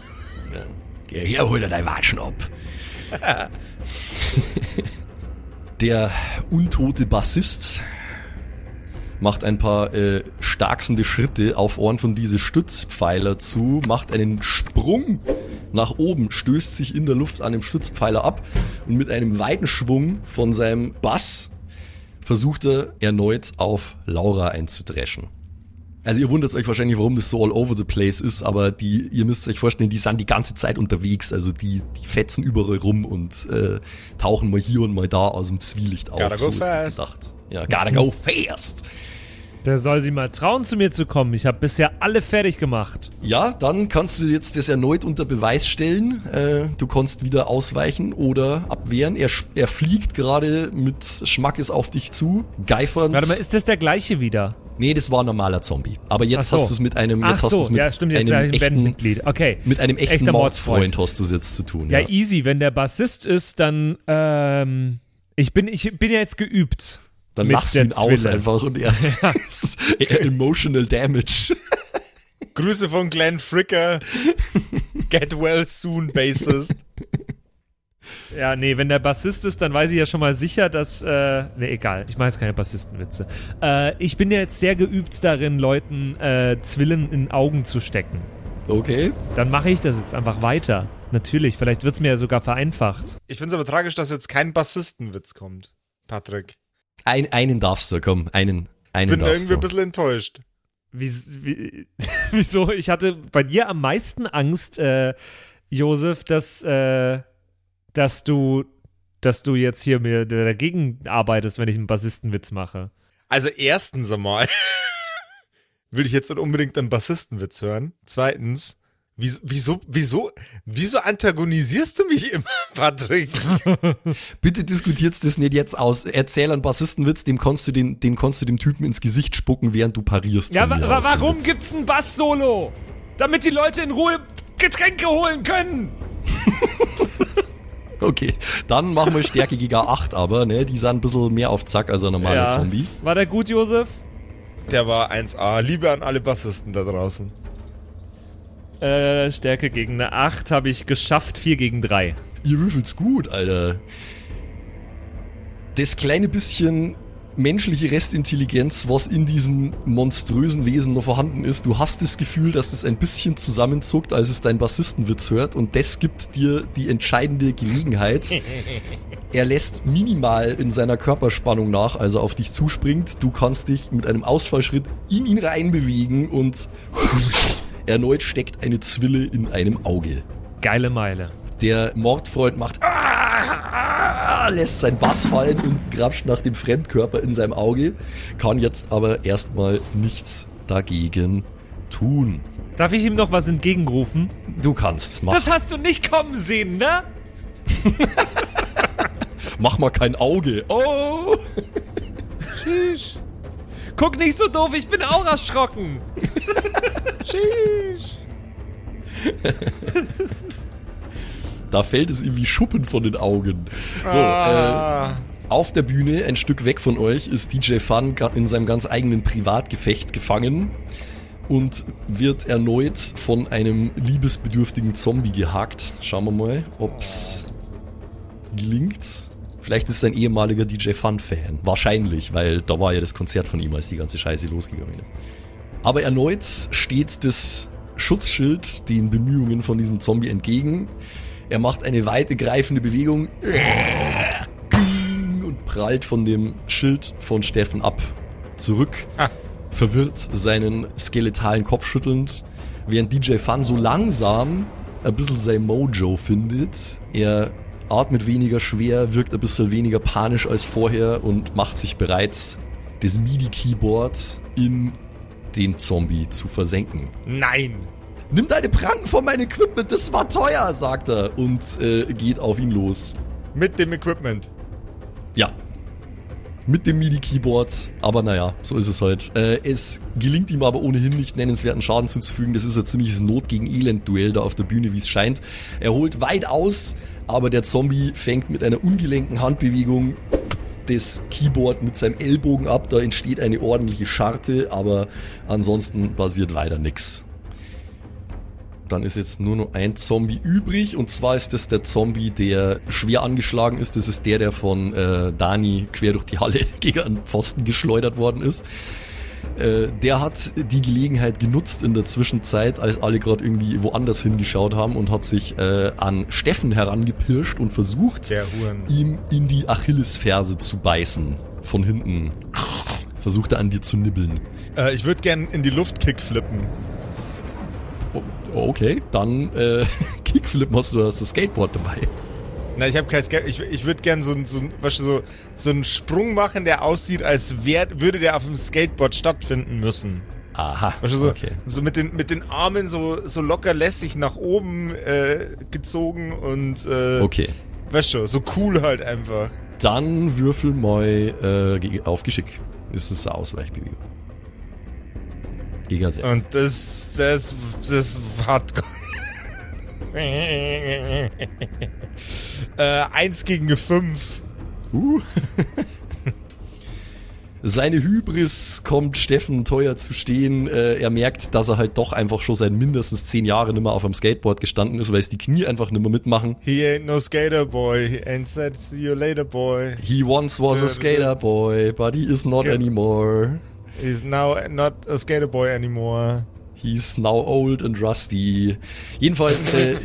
Geh her, hol dir dein Watschen ab. Der untote Bassist macht ein paar äh, starksende Schritte auf Ohren von diese Stützpfeiler zu, macht einen Sprung nach oben, stößt sich in der Luft an dem Stützpfeiler ab und mit einem weiten Schwung von seinem Bass versucht er erneut auf Laura einzudreschen. Also ihr wundert euch wahrscheinlich, warum das so all over the place ist, aber die, ihr müsst euch vorstellen, die sind die ganze Zeit unterwegs. Also die, die fetzen überall rum und äh, tauchen mal hier und mal da aus dem Zwielicht auf. Gotta go so ist das fast. gedacht. Ja, gotta go fast. Der soll sie mal trauen, zu mir zu kommen. Ich habe bisher alle fertig gemacht. Ja, dann kannst du jetzt das erneut unter Beweis stellen. Äh, du kannst wieder ausweichen oder abwehren. Er, er fliegt gerade mit Schmackes auf dich zu. Geifernd. Warte mal, ist das der gleiche wieder? nee, das war ein normaler Zombie. Aber jetzt Ach so. hast du es mit einem, Ach jetzt hast so, mit ja, stimmt, jetzt einem ist er ein echten, Bandmitglied. Okay. mit einem echten Echter Mordfreund hast du es jetzt zu tun. Ja, easy. Wenn der Bassist ist, dann, ähm, ich bin, ich bin ja jetzt geübt. Dann mit lachst du ihn aus einfach und er, er emotional damage. Grüße von Glenn Fricker. Get well soon, Bassist. Ja, nee, wenn der Bassist ist, dann weiß ich ja schon mal sicher, dass, äh, nee, egal, ich mache jetzt keine Bassistenwitze. Äh, ich bin ja jetzt sehr geübt darin, Leuten äh, Zwillen in Augen zu stecken. Okay. Dann mache ich das jetzt einfach weiter. Natürlich, vielleicht wird's mir ja sogar vereinfacht. Ich finde es aber tragisch, dass jetzt kein Bassistenwitz kommt, Patrick. Ein, einen darfst du, komm, einen, einen Bin darfst irgendwie du. ein bisschen enttäuscht. Wie, wie, wieso? Ich hatte bei dir am meisten Angst, äh, Josef, dass, äh, dass du, dass du jetzt hier mir dagegen arbeitest, wenn ich einen Bassistenwitz mache. Also erstens einmal will ich jetzt nicht unbedingt einen Bassistenwitz hören. Zweitens, wieso, wieso, wieso, wieso antagonisierst du mich immer, Patrick? Bitte diskutierst das nicht jetzt aus. Erzähl einen Bassistenwitz, dem kannst du den, den kannst du dem Typen ins Gesicht spucken, während du parierst. Ja, wa wa warum gibt's ein Bass-Solo? Damit die Leute in Ruhe Getränke holen können. Okay, dann machen wir Stärke gegen 8, aber, ne, die sind ein bisschen mehr auf Zack als ein normaler Zombie. War der gut, Josef? Der war 1A. Liebe an alle Bassisten da draußen. Äh, Stärke gegen eine 8 habe ich geschafft, 4 gegen 3. Ihr würfelt's gut, Alter. Das kleine bisschen menschliche Restintelligenz, was in diesem monströsen Wesen noch vorhanden ist, du hast das Gefühl, dass es ein bisschen zusammenzuckt, als es dein Bassistenwitz hört und das gibt dir die entscheidende Gelegenheit. Er lässt minimal in seiner Körperspannung nach, als er auf dich zuspringt. Du kannst dich mit einem Ausfallschritt in ihn reinbewegen und erneut steckt eine Zwille in einem Auge. Geile Meile. Der Mordfreund macht ah, lässt sein Bass fallen und grapscht nach dem Fremdkörper in seinem Auge, kann jetzt aber erstmal nichts dagegen tun. Darf ich ihm noch was entgegenrufen? Du kannst, mach, Das hast du nicht kommen sehen, ne? mach mal kein Auge. Oh! Guck nicht so doof, ich bin auch erschrocken. Da fällt es ihm wie Schuppen von den Augen. So, äh, Ah. Auf der Bühne, ein Stück weg von euch, ist DJ Fun in seinem ganz eigenen Privatgefecht gefangen und wird erneut von einem liebesbedürftigen Zombie gehakt. Schauen wir mal, ob's gelingt. Vielleicht ist es ein ehemaliger DJ Fun-Fan. Wahrscheinlich, weil da war ja das Konzert von ihm, als die ganze Scheiße losgegangen ist. Aber erneut steht das Schutzschild den Bemühungen von diesem Zombie entgegen. Er macht eine weite greifende Bewegung und prallt von dem Schild von Steffen ab. Zurück, Ah. verwirrt seinen skeletalen Kopf schüttelnd, während DJ Fun so langsam ein bisschen sein Mojo findet. Er atmet weniger schwer, wirkt ein bisschen weniger panisch als vorher und macht sich bereit, das MIDI-Keyboard in den Zombie zu versenken. Nein. Nimm deine Pranken von meinem Equipment, das war teuer, sagt er und äh, geht auf ihn los. Mit dem Equipment. Ja. Mit dem MIDI-Keyboard, aber naja, so ist es halt. Äh, es gelingt ihm aber ohnehin nicht nennenswerten Schaden zuzufügen. Das ist ein ziemliches Not gegen Elend-Duell da auf der Bühne, wie es scheint. Er holt weit aus, aber der Zombie fängt mit einer ungelenken Handbewegung das Keyboard mit seinem Ellbogen ab. Da entsteht eine ordentliche Scharte, aber ansonsten passiert weiter nix. Dann ist jetzt nur noch ein Zombie übrig und zwar ist das der Zombie, der schwer angeschlagen ist. Das ist der, der von äh, Dani quer durch die Halle gegen einen Pfosten geschleudert worden ist. Äh, der hat die Gelegenheit genutzt in der Zwischenzeit, als alle gerade irgendwie woanders hingeschaut haben und hat sich äh, an Steffen herangepirscht und versucht, ihm in die Achillesferse zu beißen. Von hinten Versucht er an dir zu nibbeln. Äh, ich würde gern in die Luft kickflippen. Okay, dann äh, Kickflippen hast du hast das Skateboard dabei. Na, ich habe kein Skate. Ich, ich würde gern so, ein- so, ein- weißt du, so, so einen Sprung machen, der aussieht, als wär, würde der auf dem Skateboard stattfinden müssen. Aha, Weißt du, so, okay. so mit, den, mit den Armen so, so locker lässig nach oben äh, gezogen und äh, Okay, weißt du, so cool halt einfach. dann würfel mal äh, auf Geschick. Ist es eine Ausweichbewegung. Gegen 6. Und das, das, das hat. äh, eins gegen fünf. Uh. Seine Hybris kommt Steffen teuer zu stehen. Äh, er merkt, dass er halt doch einfach schon seit mindestens zehn Jahren nicht mehr auf einem Skateboard gestanden ist, weil es die Knie einfach nicht mehr mitmachen. He ain't no skater boy. He ain't said see you later boy. He once was a skater boy, but he is not anymore. He's now not a skater boy anymore. He's now old and rusty. Jedenfalls äh,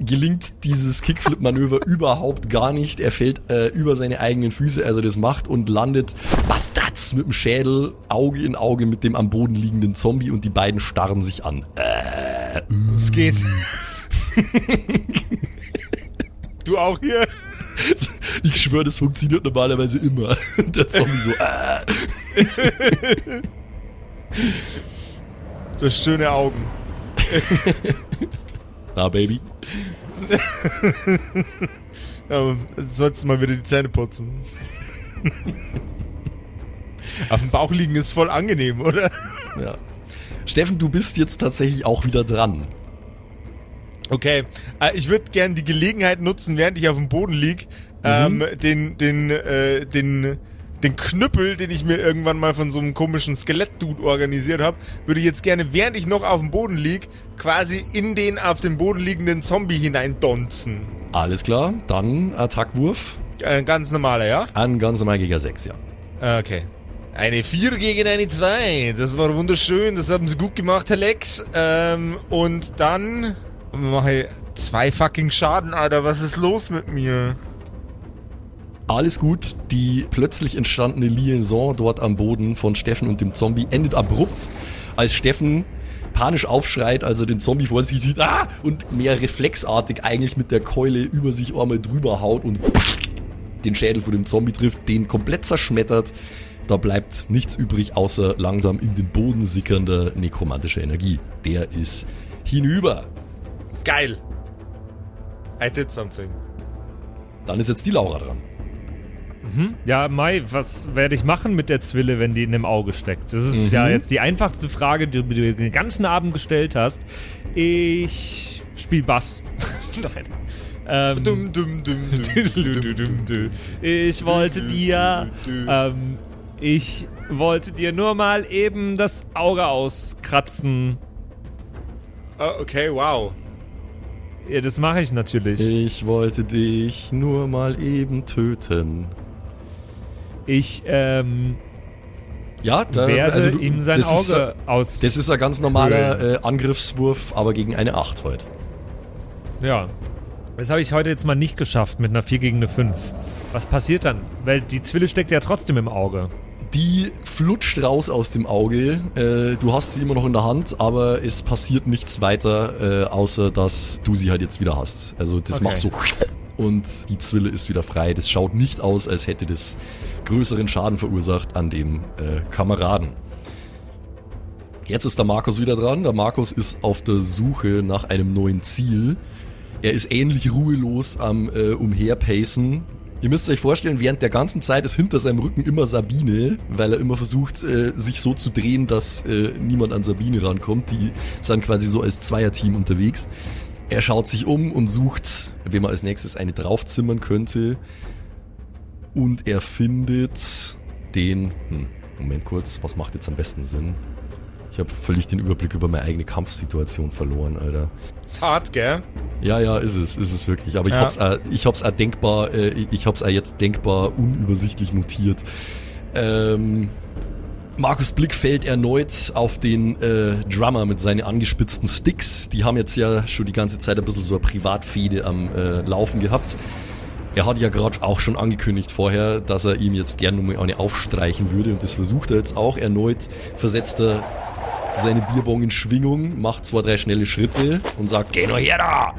gelingt dieses Kickflip-Manöver überhaupt gar nicht. Er fällt äh, über seine eigenen Füße, als er das macht, und landet batatz mit dem Schädel Auge in Auge mit dem am Boden liegenden Zombie und die beiden starren sich an. Äh, Es geht. du auch hier? ich schwöre, das funktioniert normalerweise immer. Der Zombie so. Du hast schöne Augen. Na, Baby. Aber sollst du mal wieder die Zähne putzen. Auf dem Bauch liegen ist voll angenehm, oder? Ja. Steffen, du bist jetzt tatsächlich auch wieder dran. Okay, äh, ich würde gern die Gelegenheit nutzen, während ich auf dem Boden lieg, ähm, den, den, äh, den, den Knüppel, den ich mir irgendwann mal von so einem komischen Skelett-Dude organisiert habe, würde ich jetzt gerne, während ich noch auf dem Boden lieg, quasi in den auf dem Boden liegenden Zombie hineindonzen. Alles klar, dann Attackwurf. Äh, ganz normaler, ja? An ganz normal gegen 6, ja. Ah, Okay. Eine 4 gegen eine 2. Das war wunderschön. Das haben sie gut gemacht, Herr Lex. Ähm, und dann ich zwei fucking Schaden, Alter. Was ist los mit mir? Alles gut, die plötzlich entstandene Liaison dort am Boden von Steffen und dem Zombie endet abrupt, als Steffen panisch aufschreit, als er den Zombie vor sich sieht, ah! und mehr reflexartig eigentlich mit der Keule über sich einmal drüber haut und den Schädel von dem Zombie trifft, den komplett zerschmettert. Da bleibt nichts übrig, außer langsam in den Boden sickernder nekromantischer Energie. Der ist hinüber. Geil. I did something. Dann ist jetzt die Laura dran. Ja, Mai, was werde ich machen mit der Zwille, wenn die in dem Auge steckt? Das ist ja jetzt die einfachste Frage, die du den ganzen Abend gestellt hast. Ich spiel Bass. Nein. Ähm, Dum, dum. Ich wollte dir, ähm, ich wollte dir nur mal eben das Auge auskratzen. Ah, okay, wow. Ja, das mache ich natürlich. Ich wollte dich nur mal eben töten. Ich ähm, Ja, da, werde also du, ihm sein ist, Auge aus. Das ist ein ganz normaler äh, Angriffswurf, aber gegen eine 8 heute. Ja. Das habe ich heute jetzt mal nicht geschafft mit einer 4 gegen eine 5. Was passiert dann? Weil die Zwille steckt ja trotzdem im Auge. Die flutscht raus aus dem Auge. Äh, du hast sie immer noch in der Hand, aber es passiert nichts weiter, äh, außer dass du sie halt jetzt wieder hast. Also das Okay. macht so und die Zwille ist wieder frei. Das schaut nicht aus, als hätte das größeren Schaden verursacht an dem äh, Kameraden. Jetzt ist der Markus wieder dran. Der Markus ist auf der Suche nach einem neuen Ziel. Er ist ähnlich ruhelos am äh, Umherpacen. Ihr müsst euch vorstellen, während der ganzen Zeit ist hinter seinem Rücken immer Sabine, weil er immer versucht, äh, sich so zu drehen, dass äh, niemand an Sabine rankommt. Die sind quasi so als Zweierteam unterwegs. Er schaut sich um und sucht, wem er als nächstes eine draufzimmern könnte. Und er findet den. Hm, Moment kurz, was macht jetzt am besten Sinn? Ich habe völlig den Überblick über meine eigene Kampfsituation verloren, Alter. Hart, gell? Ja, ja, ist es, ist es wirklich. Aber ich Ja. hab's, auch, ich hab's auch denkbar, äh, ich hab's auch jetzt denkbar unübersichtlich notiert. Ähm, Markus Blick fällt erneut auf den äh, Drummer mit seinen angespitzten Sticks. Die haben jetzt ja schon die ganze Zeit ein bisschen so eine Privatfehde am äh, Laufen gehabt. Er hat ja gerade auch schon angekündigt vorher, dass er ihm jetzt gerne nochmal eine aufstreichen würde und das versucht er jetzt auch erneut. Versetzt er seine Bierbong in Schwingung, macht zwei, drei schnelle Schritte und sagt, geh nur her da!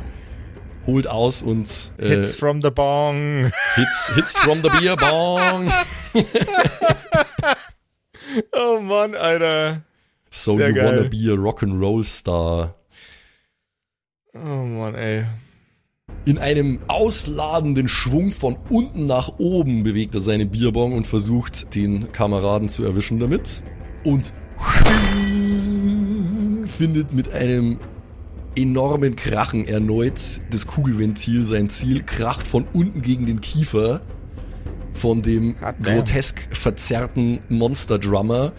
Holt aus und äh, Hits from the bong. Hits, Hits from the Bierbong. Oh Mann, Alter. So Sehr you geil. wanna be a Rock'n'Roll Star. Oh Mann, ey. In einem ausladenden Schwung von unten nach oben bewegt er seine Bierbong und versucht, den Kameraden zu erwischen damit. Und findet mit einem enormen Krachen erneut das Kugelventil sein Ziel, kracht von unten gegen den Kiefer von dem grotesk verzerrten Monster-Drummer.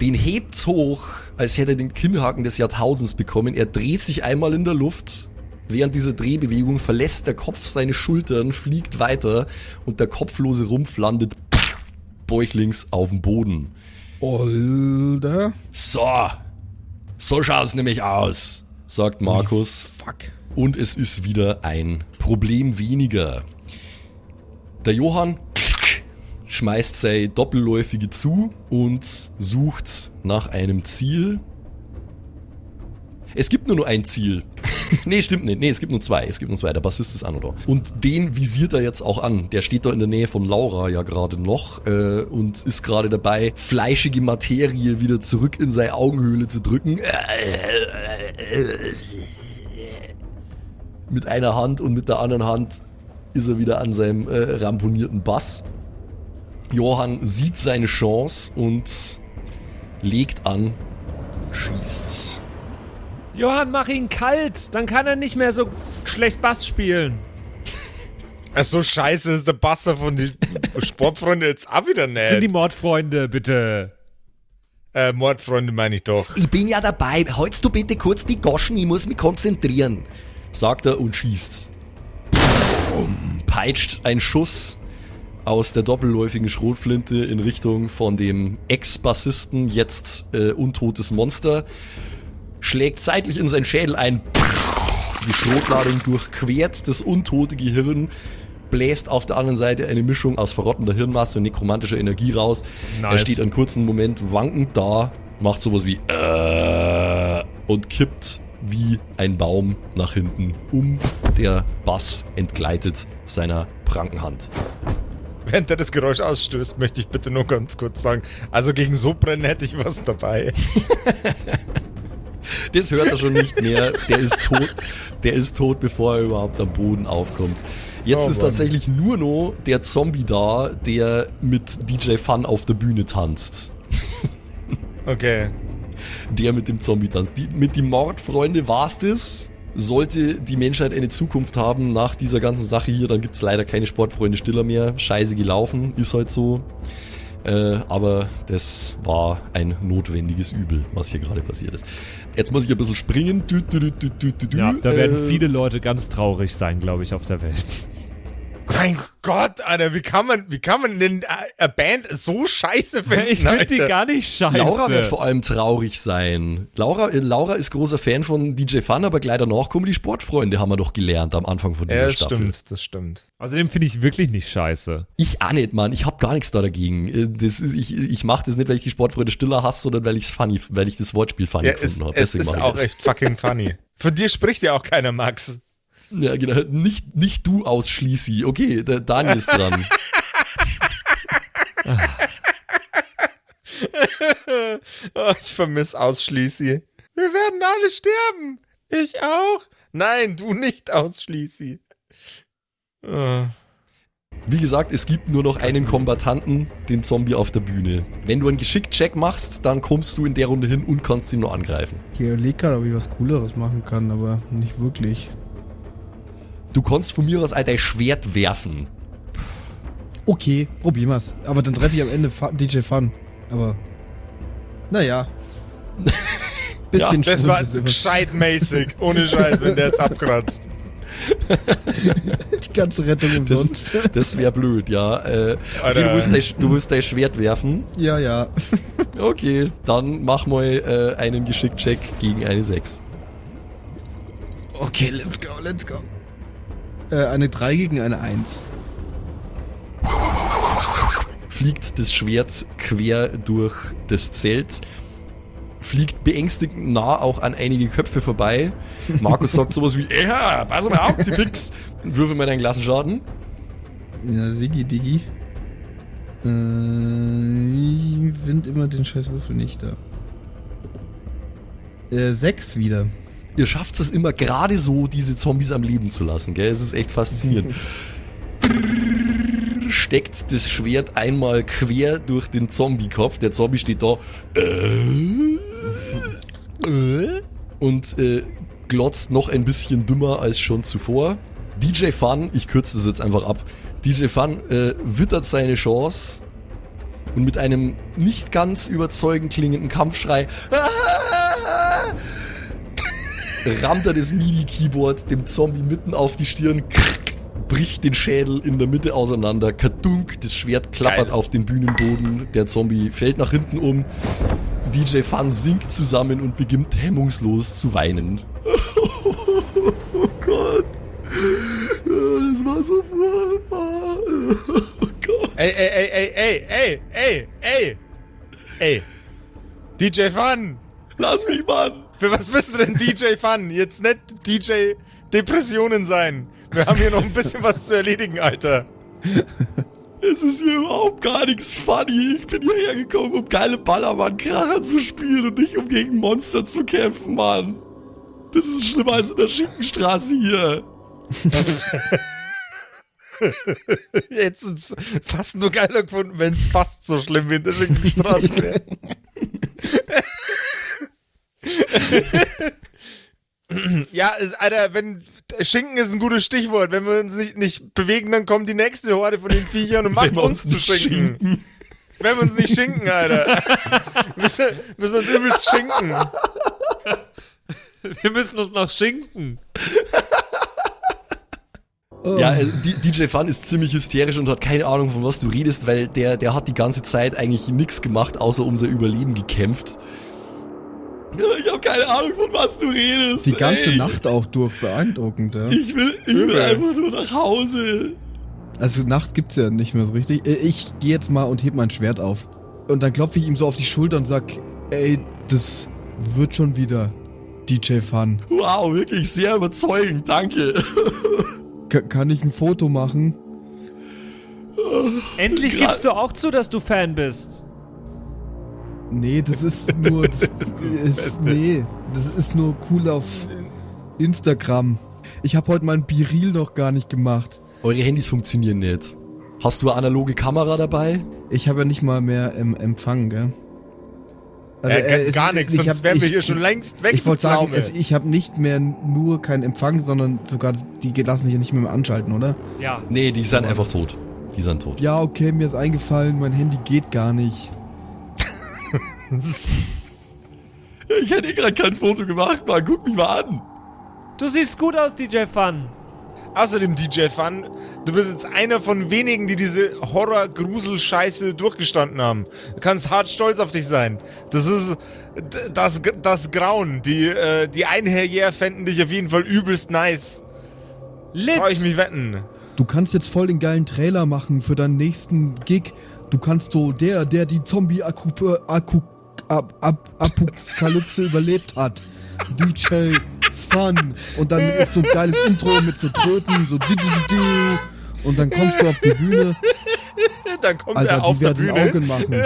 Den hebt's hoch, als hätte er den Kinnhaken des Jahrtausends bekommen. Er dreht sich einmal in der Luft. Während dieser Drehbewegung verlässt der Kopf seine Schultern, fliegt weiter und der kopflose Rumpf landet bäuchlings auf dem Boden. Alter. So, so schaut's nämlich aus, sagt Markus. Fuck. Und es ist wieder ein Problem weniger. Der Johann schmeißt sei Doppelläufige zu und sucht nach einem Ziel. Es gibt nur noch ein Ziel. nee, stimmt nicht. Nee, es gibt nur zwei. Es gibt nur zwei. Der Bassist ist da. Und den visiert er jetzt auch an. Der steht da in der Nähe von Laura ja gerade noch äh, und ist gerade dabei, fleischige Materie wieder zurück in seine Augenhöhle zu drücken. Mit einer Hand und mit der anderen Hand ist er wieder an seinem äh, ramponierten Bass. Johann sieht seine Chance und legt an, schießt. Johann, mach ihn kalt, dann kann er nicht mehr so schlecht Bass spielen. Ach so scheiße ist der Buster von den Sportfreunden jetzt auch wieder Das sind die nett. Mordfreunde, bitte. Äh, Mordfreunde meine ich doch. Ich bin ja dabei, holst du bitte kurz die Goschen, ich muss mich konzentrieren, sagt er und schießt. Boom, peitscht ein Schuss aus der doppelläufigen Schrotflinte in Richtung von dem Ex-Bassisten, jetzt äh, untotes Monster, schlägt seitlich in seinen Schädel ein. Die Schrotladung durchquert das untote Gehirn, bläst auf der anderen Seite eine Mischung aus verrottender Hirnmasse und nekromantischer Energie raus. Er Nice. steht einen kurzen Moment wankend da, macht sowas wie äh, und kippt wie ein Baum nach hinten um. Der Bass entgleitet seiner pranken Hand. Während er das Geräusch ausstößt, möchte ich bitte nur ganz kurz sagen, also gegen Sopran hätte ich was dabei. Das hört er schon nicht mehr. Der ist tot. Der ist tot, bevor er überhaupt am Boden aufkommt. Jetzt Oh ist Mann. tatsächlich nur noch der Zombie da, der mit DJ Fun auf der Bühne tanzt. Okay. Der mit dem Zombie tanzt. Die, mit die Mordfreunde war's das. Sollte die Menschheit eine Zukunft haben nach dieser ganzen Sache hier, dann gibt's leider keine Sportfreunde Stiller mehr. Scheiße gelaufen, ist halt so. Äh, aber das war ein notwendiges Übel, was hier gerade passiert ist. Jetzt muss ich ein bisschen springen. Dü, dü, dü. Ja, da werden Äh, viele Leute ganz traurig sein, glaube ich, auf der Welt. Mein Gott, Alter, wie kann man, wie kann man denn eine Band so scheiße finden, Ich finde die gar nicht scheiße. Laura wird vor allem traurig sein. Laura, äh, Laura ist großer Fan von DJ Fun, aber gleich danach kommen die Sportfreunde, haben wir doch gelernt am Anfang von dieser Ja, das Staffel. stimmt, das stimmt. Außerdem finde ich wirklich nicht scheiße. Ich auch nicht, Mann. Ich hab gar nichts da dagegen. Äh, Das ist, ich ich mache das nicht, weil ich die Sportfreunde stiller hasse, sondern weil ich's funny, weil ich das Wortspiel funny Ja, es, gefunden habe. Deswegen ist ich auch das. echt fucking funny. Von dir spricht ja auch keiner, Max. Ja, genau. Nicht, nicht du ausschließi. Okay, der Daniel ist dran. Oh, ich vermisse Ausschließi. Wir werden alle sterben. Ich auch. Nein, du nicht Ausschließi. Oh. Wie gesagt, es gibt nur noch einen Kombatanten, den Zombie auf der Bühne. Wenn du einen Geschickcheck machst, dann kommst du in der Runde hin und kannst ihn nur angreifen. Ich überlege gerade, ob ich was Cooleres machen kann, aber nicht wirklich. Du kannst von mir aus all dein Schwert werfen. Okay, probieren wir's. Aber dann treffe ich am Ende DJ Fun. Aber. Naja. Bisschen Das stimmt war gescheit-mäßig. Ohne Scheiß, wenn der jetzt abkratzt. Die ganze Rettung Das, umsonst. das wäre blöd, ja. Äh, okay, Alter. du, willst dein, du willst dein Schwert werfen. ja, ja. Okay, dann mach mal äh, einen Geschickcheck gegen eine 6. Okay, let's go, let's go äh, eine 3 gegen eine 1. Fliegt das Schwert quer durch das Zelt, fliegt beängstigend nah auch an einige Köpfe vorbei. Markus sagt sowas wie, ja, pass mal auf, die Fix. Würfel mal deinen Klassenschaden. Ja, Siggi, Diggi. Äh, ich finde immer den scheiß Würfel nicht da. Äh, sechs wieder. Ihr schafft es immer gerade so, diese Zombies am Leben zu lassen, gell? Es ist echt faszinierend. Steckt das Schwert einmal quer durch den Zombie-Kopf. Der Zombie steht da. Äh, äh, und äh, glotzt noch ein bisschen dümmer als schon zuvor. DJ Fun, ich kürze das jetzt einfach ab. DJ Fun äh, wittert seine Chance und mit einem nicht ganz überzeugend klingenden Kampfschrei ah, rammt er das MIDI-Keyboard dem Zombie mitten auf die Stirn, krack, bricht den Schädel in der Mitte auseinander, kadunk, das Schwert klappert Geil. auf den Bühnenboden, der Zombie fällt nach hinten um, DJ Fun sinkt zusammen und beginnt hemmungslos zu weinen. Oh Gott. Das war so furchtbar. Oh Gott. Ey, ey, ey, ey, ey, ey, ey, ey, ey. DJ Fun! Lass mich, Mann. Für was bist du denn DJ Fun? Jetzt nicht DJ Depressionen sein. Wir haben hier noch ein bisschen was zu erledigen, Alter. Es ist hier überhaupt gar nichts funny. Ich bin hierher gekommen, um geile Ballermann-Kracher zu spielen und nicht um gegen Monster zu kämpfen, Mann. Das ist schlimmer als in der Schinkenstraße hier. Jetzt ist fast nur geiler gefunden, wenn es fast so schlimm wie in der Schinkenstraße wäre. ja, Alter, wenn Schinken ist ein gutes Stichwort. Wenn wir uns nicht, nicht bewegen, dann kommt die nächste Horde von den Viechern und macht wir uns zu nicht schinken. Wenn wir uns nicht schinken, Alter. müssen, müssen uns übelst schinken. Wir müssen uns noch schinken. Oh. Ja, also, D- DJ Fun ist ziemlich hysterisch und hat keine Ahnung, von was du redest, weil der, der hat die ganze Zeit eigentlich nichts gemacht, außer um sein Überleben gekämpft. Ich habe keine Ahnung, von was du redest. Die ganze ey. Nacht auch durch, beeindruckend, ja. Ich will, ich will einfach nur nach Hause. Also Nacht gibt's ja nicht mehr so richtig. Äh, Ich gehe jetzt mal und heb mein Schwert auf. Und dann klopfe ich ihm so auf die Schulter und sag, ey, das wird schon wieder. DJ Fun. Wow, wirklich sehr überzeugend, danke. Ka- kann ich ein Foto machen? Endlich Gra- gibst du auch zu, dass du Fan bist. Nee, das ist nur. Das ist, nee, das ist nur cool auf Instagram. Ich habe heute mein Biril noch gar nicht gemacht. Eure Handys funktionieren nicht. Hast du eine analoge Kamera dabei? Ich habe ja nicht mal mehr im Empfang, gell? Also, äh, äh, es- gar nichts, ich sonst hab- wären wir ich- hier schon längst weg. Ich wollte sagen, es, ich habe nicht mehr nur keinen Empfang, sondern sogar die lassen sich ja nicht mehr anschalten, oder? Ja. Nee, die sind einfach tot. Die sind tot. Ja, okay, mir ist eingefallen, mein Handy geht gar nicht. Ich hätte eh gerade kein Foto gemacht, Mann. Guck mich mal an. Du siehst gut aus, DJ Fun. Außerdem, DJ Fun, du bist jetzt einer von wenigen, die diese Horror-Grusel-Scheiße durchgestanden haben. Du kannst hart stolz auf dich sein. Das ist das, das Grauen. Die, äh, die Einherjäger fänden dich auf jeden Fall übelst nice. Lit. Trau ich mich wetten. Du kannst jetzt voll den geilen Trailer machen für deinen nächsten Gig. Du kannst so der, der die Zombie-Apokalypse überlebt hat. DJ Fun. Und dann ist so ein geiles Intro mit so Tröten, so di- di- di- di. und dann kommst du auf die Bühne. Dann kommt Alter, er auf die werden Bühne. Augen machen.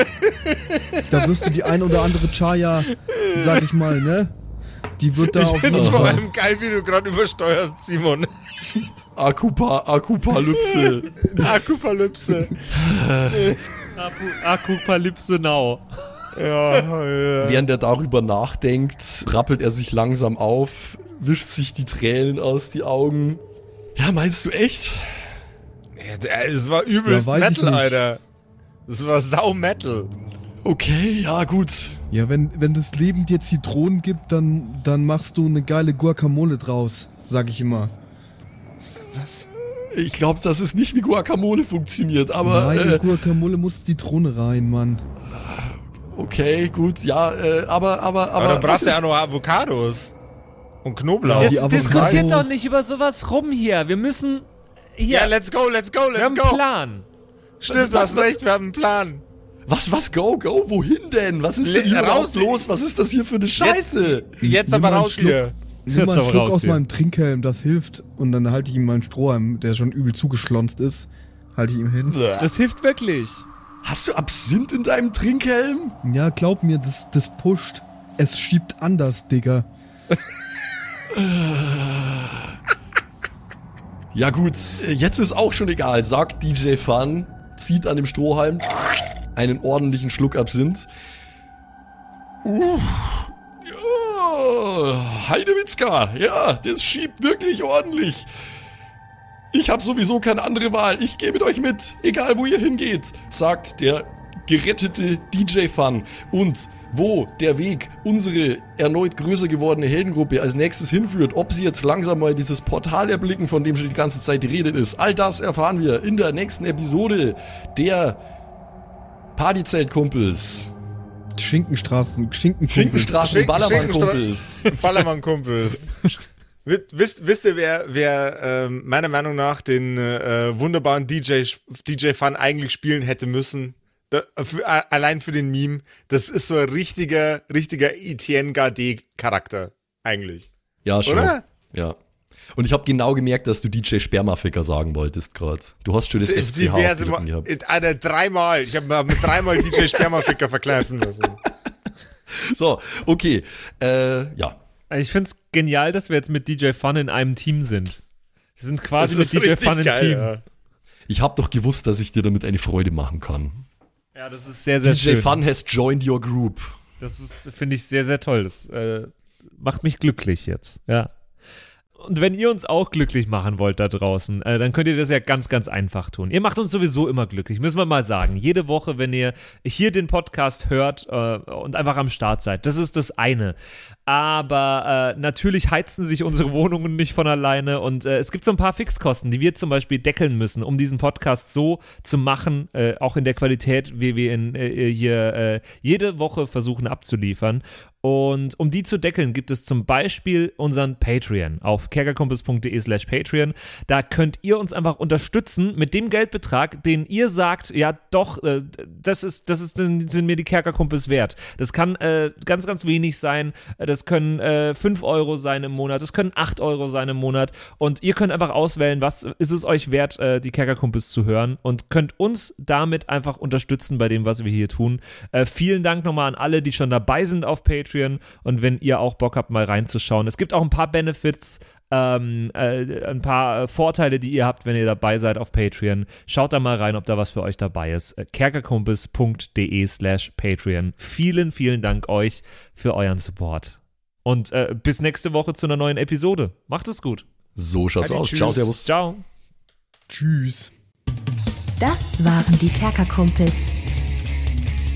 Da wirst du die ein oder andere Chaya, sag ich mal, ne? Die wird da Ich auf find's vor allem geil, wie du gerade übersteuerst, Simon. Akupa Akupalypse. Akupalypse. Akupalypse Now. Ja, ja. Während er darüber nachdenkt, rappelt er sich langsam auf, wischt sich die Tränen aus die Augen. Ja, meinst du echt? Ja, Es war übelst Ja, Metal. Alter. Das war sau Metal. Okay, ja gut. Ja, wenn, wenn das Leben dir Zitronen gibt, dann, dann machst du eine geile Guacamole draus, sag ich immer. Was? Ich glaube, dass es nicht wie Guacamole funktioniert, aber Nein, in äh, Guacamole muss Zitrone rein, Mann. Okay, gut, ja, äh, aber aber Aber, aber dann brauchst du ja noch Avocados. Und Knoblauch. Ja, die Jetzt Avocado- diskutiert doch nicht über sowas rum hier. Wir müssen hier. Ja, let's go, let's go, wir let's haben einen go. Plan. Stimmt, du hast recht, wir haben einen Plan. Was, was, go, go, wohin denn? Was ist denn hier raus los? Was ist das hier für eine Scheiße? Jetzt, jetzt aber raus Schluck. hier. Nimm Jetzt mal einen Schluck raus aus hier. meinem Trinkhelm, das hilft. Und dann halte ich ihm meinen Strohhalm, der schon übel zugeschlonzt ist, halte ich ihm hin. Das hilft wirklich. Hast du Absinth in deinem Trinkhelm? Ja, glaub mir, das, das pusht. Es schiebt anders, Digga. Ja gut, jetzt ist auch schon egal, sagt DJ Fun, zieht an dem Strohhalm einen ordentlichen Schluck Absinth. Uh, ja, Heidewitzka, ja, das schiebt wirklich ordentlich. Ich habe sowieso keine andere Wahl, ich gehe mit euch mit, egal wo ihr hingeht, sagt der gerettete DJ Fun. Und wo der Weg unsere erneut größer gewordene Heldengruppe als nächstes hinführt, ob sie jetzt langsam mal dieses Portal erblicken, von dem schon die ganze Zeit die Rede ist, all das erfahren wir in der nächsten Episode der Partyzeltkumpels. Schinkenstraßen, Schinkenkumpel. Schinkenstraßen, Schinken- Ballermann-Kumpels. Ballermann-Kumpels. Wi- Wisst, wisst ihr, wer, wer ähm, meiner Meinung nach den äh, wunderbaren DJ, DJ Fun eigentlich spielen hätte müssen? Da, für, a- allein für den Meme. Das ist so ein richtiger, richtiger Etienne Gardet-Charakter. Eigentlich. Ja, schon. Oder? Ja. Und ich habe genau gemerkt, dass du DJ Spermaficker sagen wolltest gerade. Du hast schon das SCH diverse Mal. gehabt. Alter, dreimal. Ich habe mir dreimal DJ Spermaficker verkleifen müssen. So, okay. Äh, ja. Ich finde es genial, dass wir jetzt mit DJ Fun in einem Team sind. Wir sind Das quasi mit DJ Fun im geil. Team. Ja. Ich habe doch gewusst, dass ich dir damit eine Freude machen kann. Ja, das ist sehr, sehr DJ schön. Fun has joined your group. Das ist, finde ich, sehr, sehr toll. Das äh, macht mich glücklich jetzt. Ja. Und wenn ihr uns auch glücklich machen wollt da draußen, äh, dann könnt ihr das ja ganz, ganz einfach tun. Ihr macht uns sowieso immer glücklich, müssen wir mal sagen. Jede Woche, wenn ihr hier den Podcast hört äh, und einfach am Start seid, das ist das eine. Aber äh, natürlich heizen sich unsere Wohnungen nicht von alleine und äh, es gibt so ein paar Fixkosten, die wir zum Beispiel deckeln müssen, um diesen Podcast so zu machen, äh, auch in der Qualität, wie wir ihn äh, hier jede Woche versuchen abzuliefern. Und um die zu deckeln, gibt es zum Beispiel unseren Patreon auf kerkerkumpels.de slash Patreon. Da könnt ihr uns einfach unterstützen mit dem Geldbetrag, den ihr sagt, ja doch, äh, das ist, das ist, sind mir die Kerkerkumpels wert. Das kann äh, ganz, ganz wenig sein. Das können äh, 5 Euro sein im Monat, das können 8 Euro sein im Monat. Und ihr könnt einfach auswählen, was ist es euch wert, äh, die Kerkerkumpels zu hören und könnt uns damit einfach unterstützen bei dem, was wir hier tun. Äh, vielen Dank nochmal an alle, die schon dabei sind auf Patreon. Und wenn ihr auch Bock habt, mal reinzuschauen. Es gibt auch ein paar Benefits, ähm, äh, ein paar äh, Vorteile, die ihr habt, wenn ihr dabei seid auf Patreon. Schaut da mal rein, ob da was für euch dabei ist. Äh, kerkerkumpels.de slash Patreon. Vielen, vielen Dank euch für euren Support. Und äh, bis nächste Woche zu einer neuen Episode. Macht es gut. So schaut's Adi, aus. tschüss. Ciao, servus. Ciao. Tschüss. Das waren die Kerkerkumpels.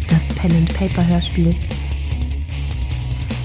Das Pen and Paper Hörspiel.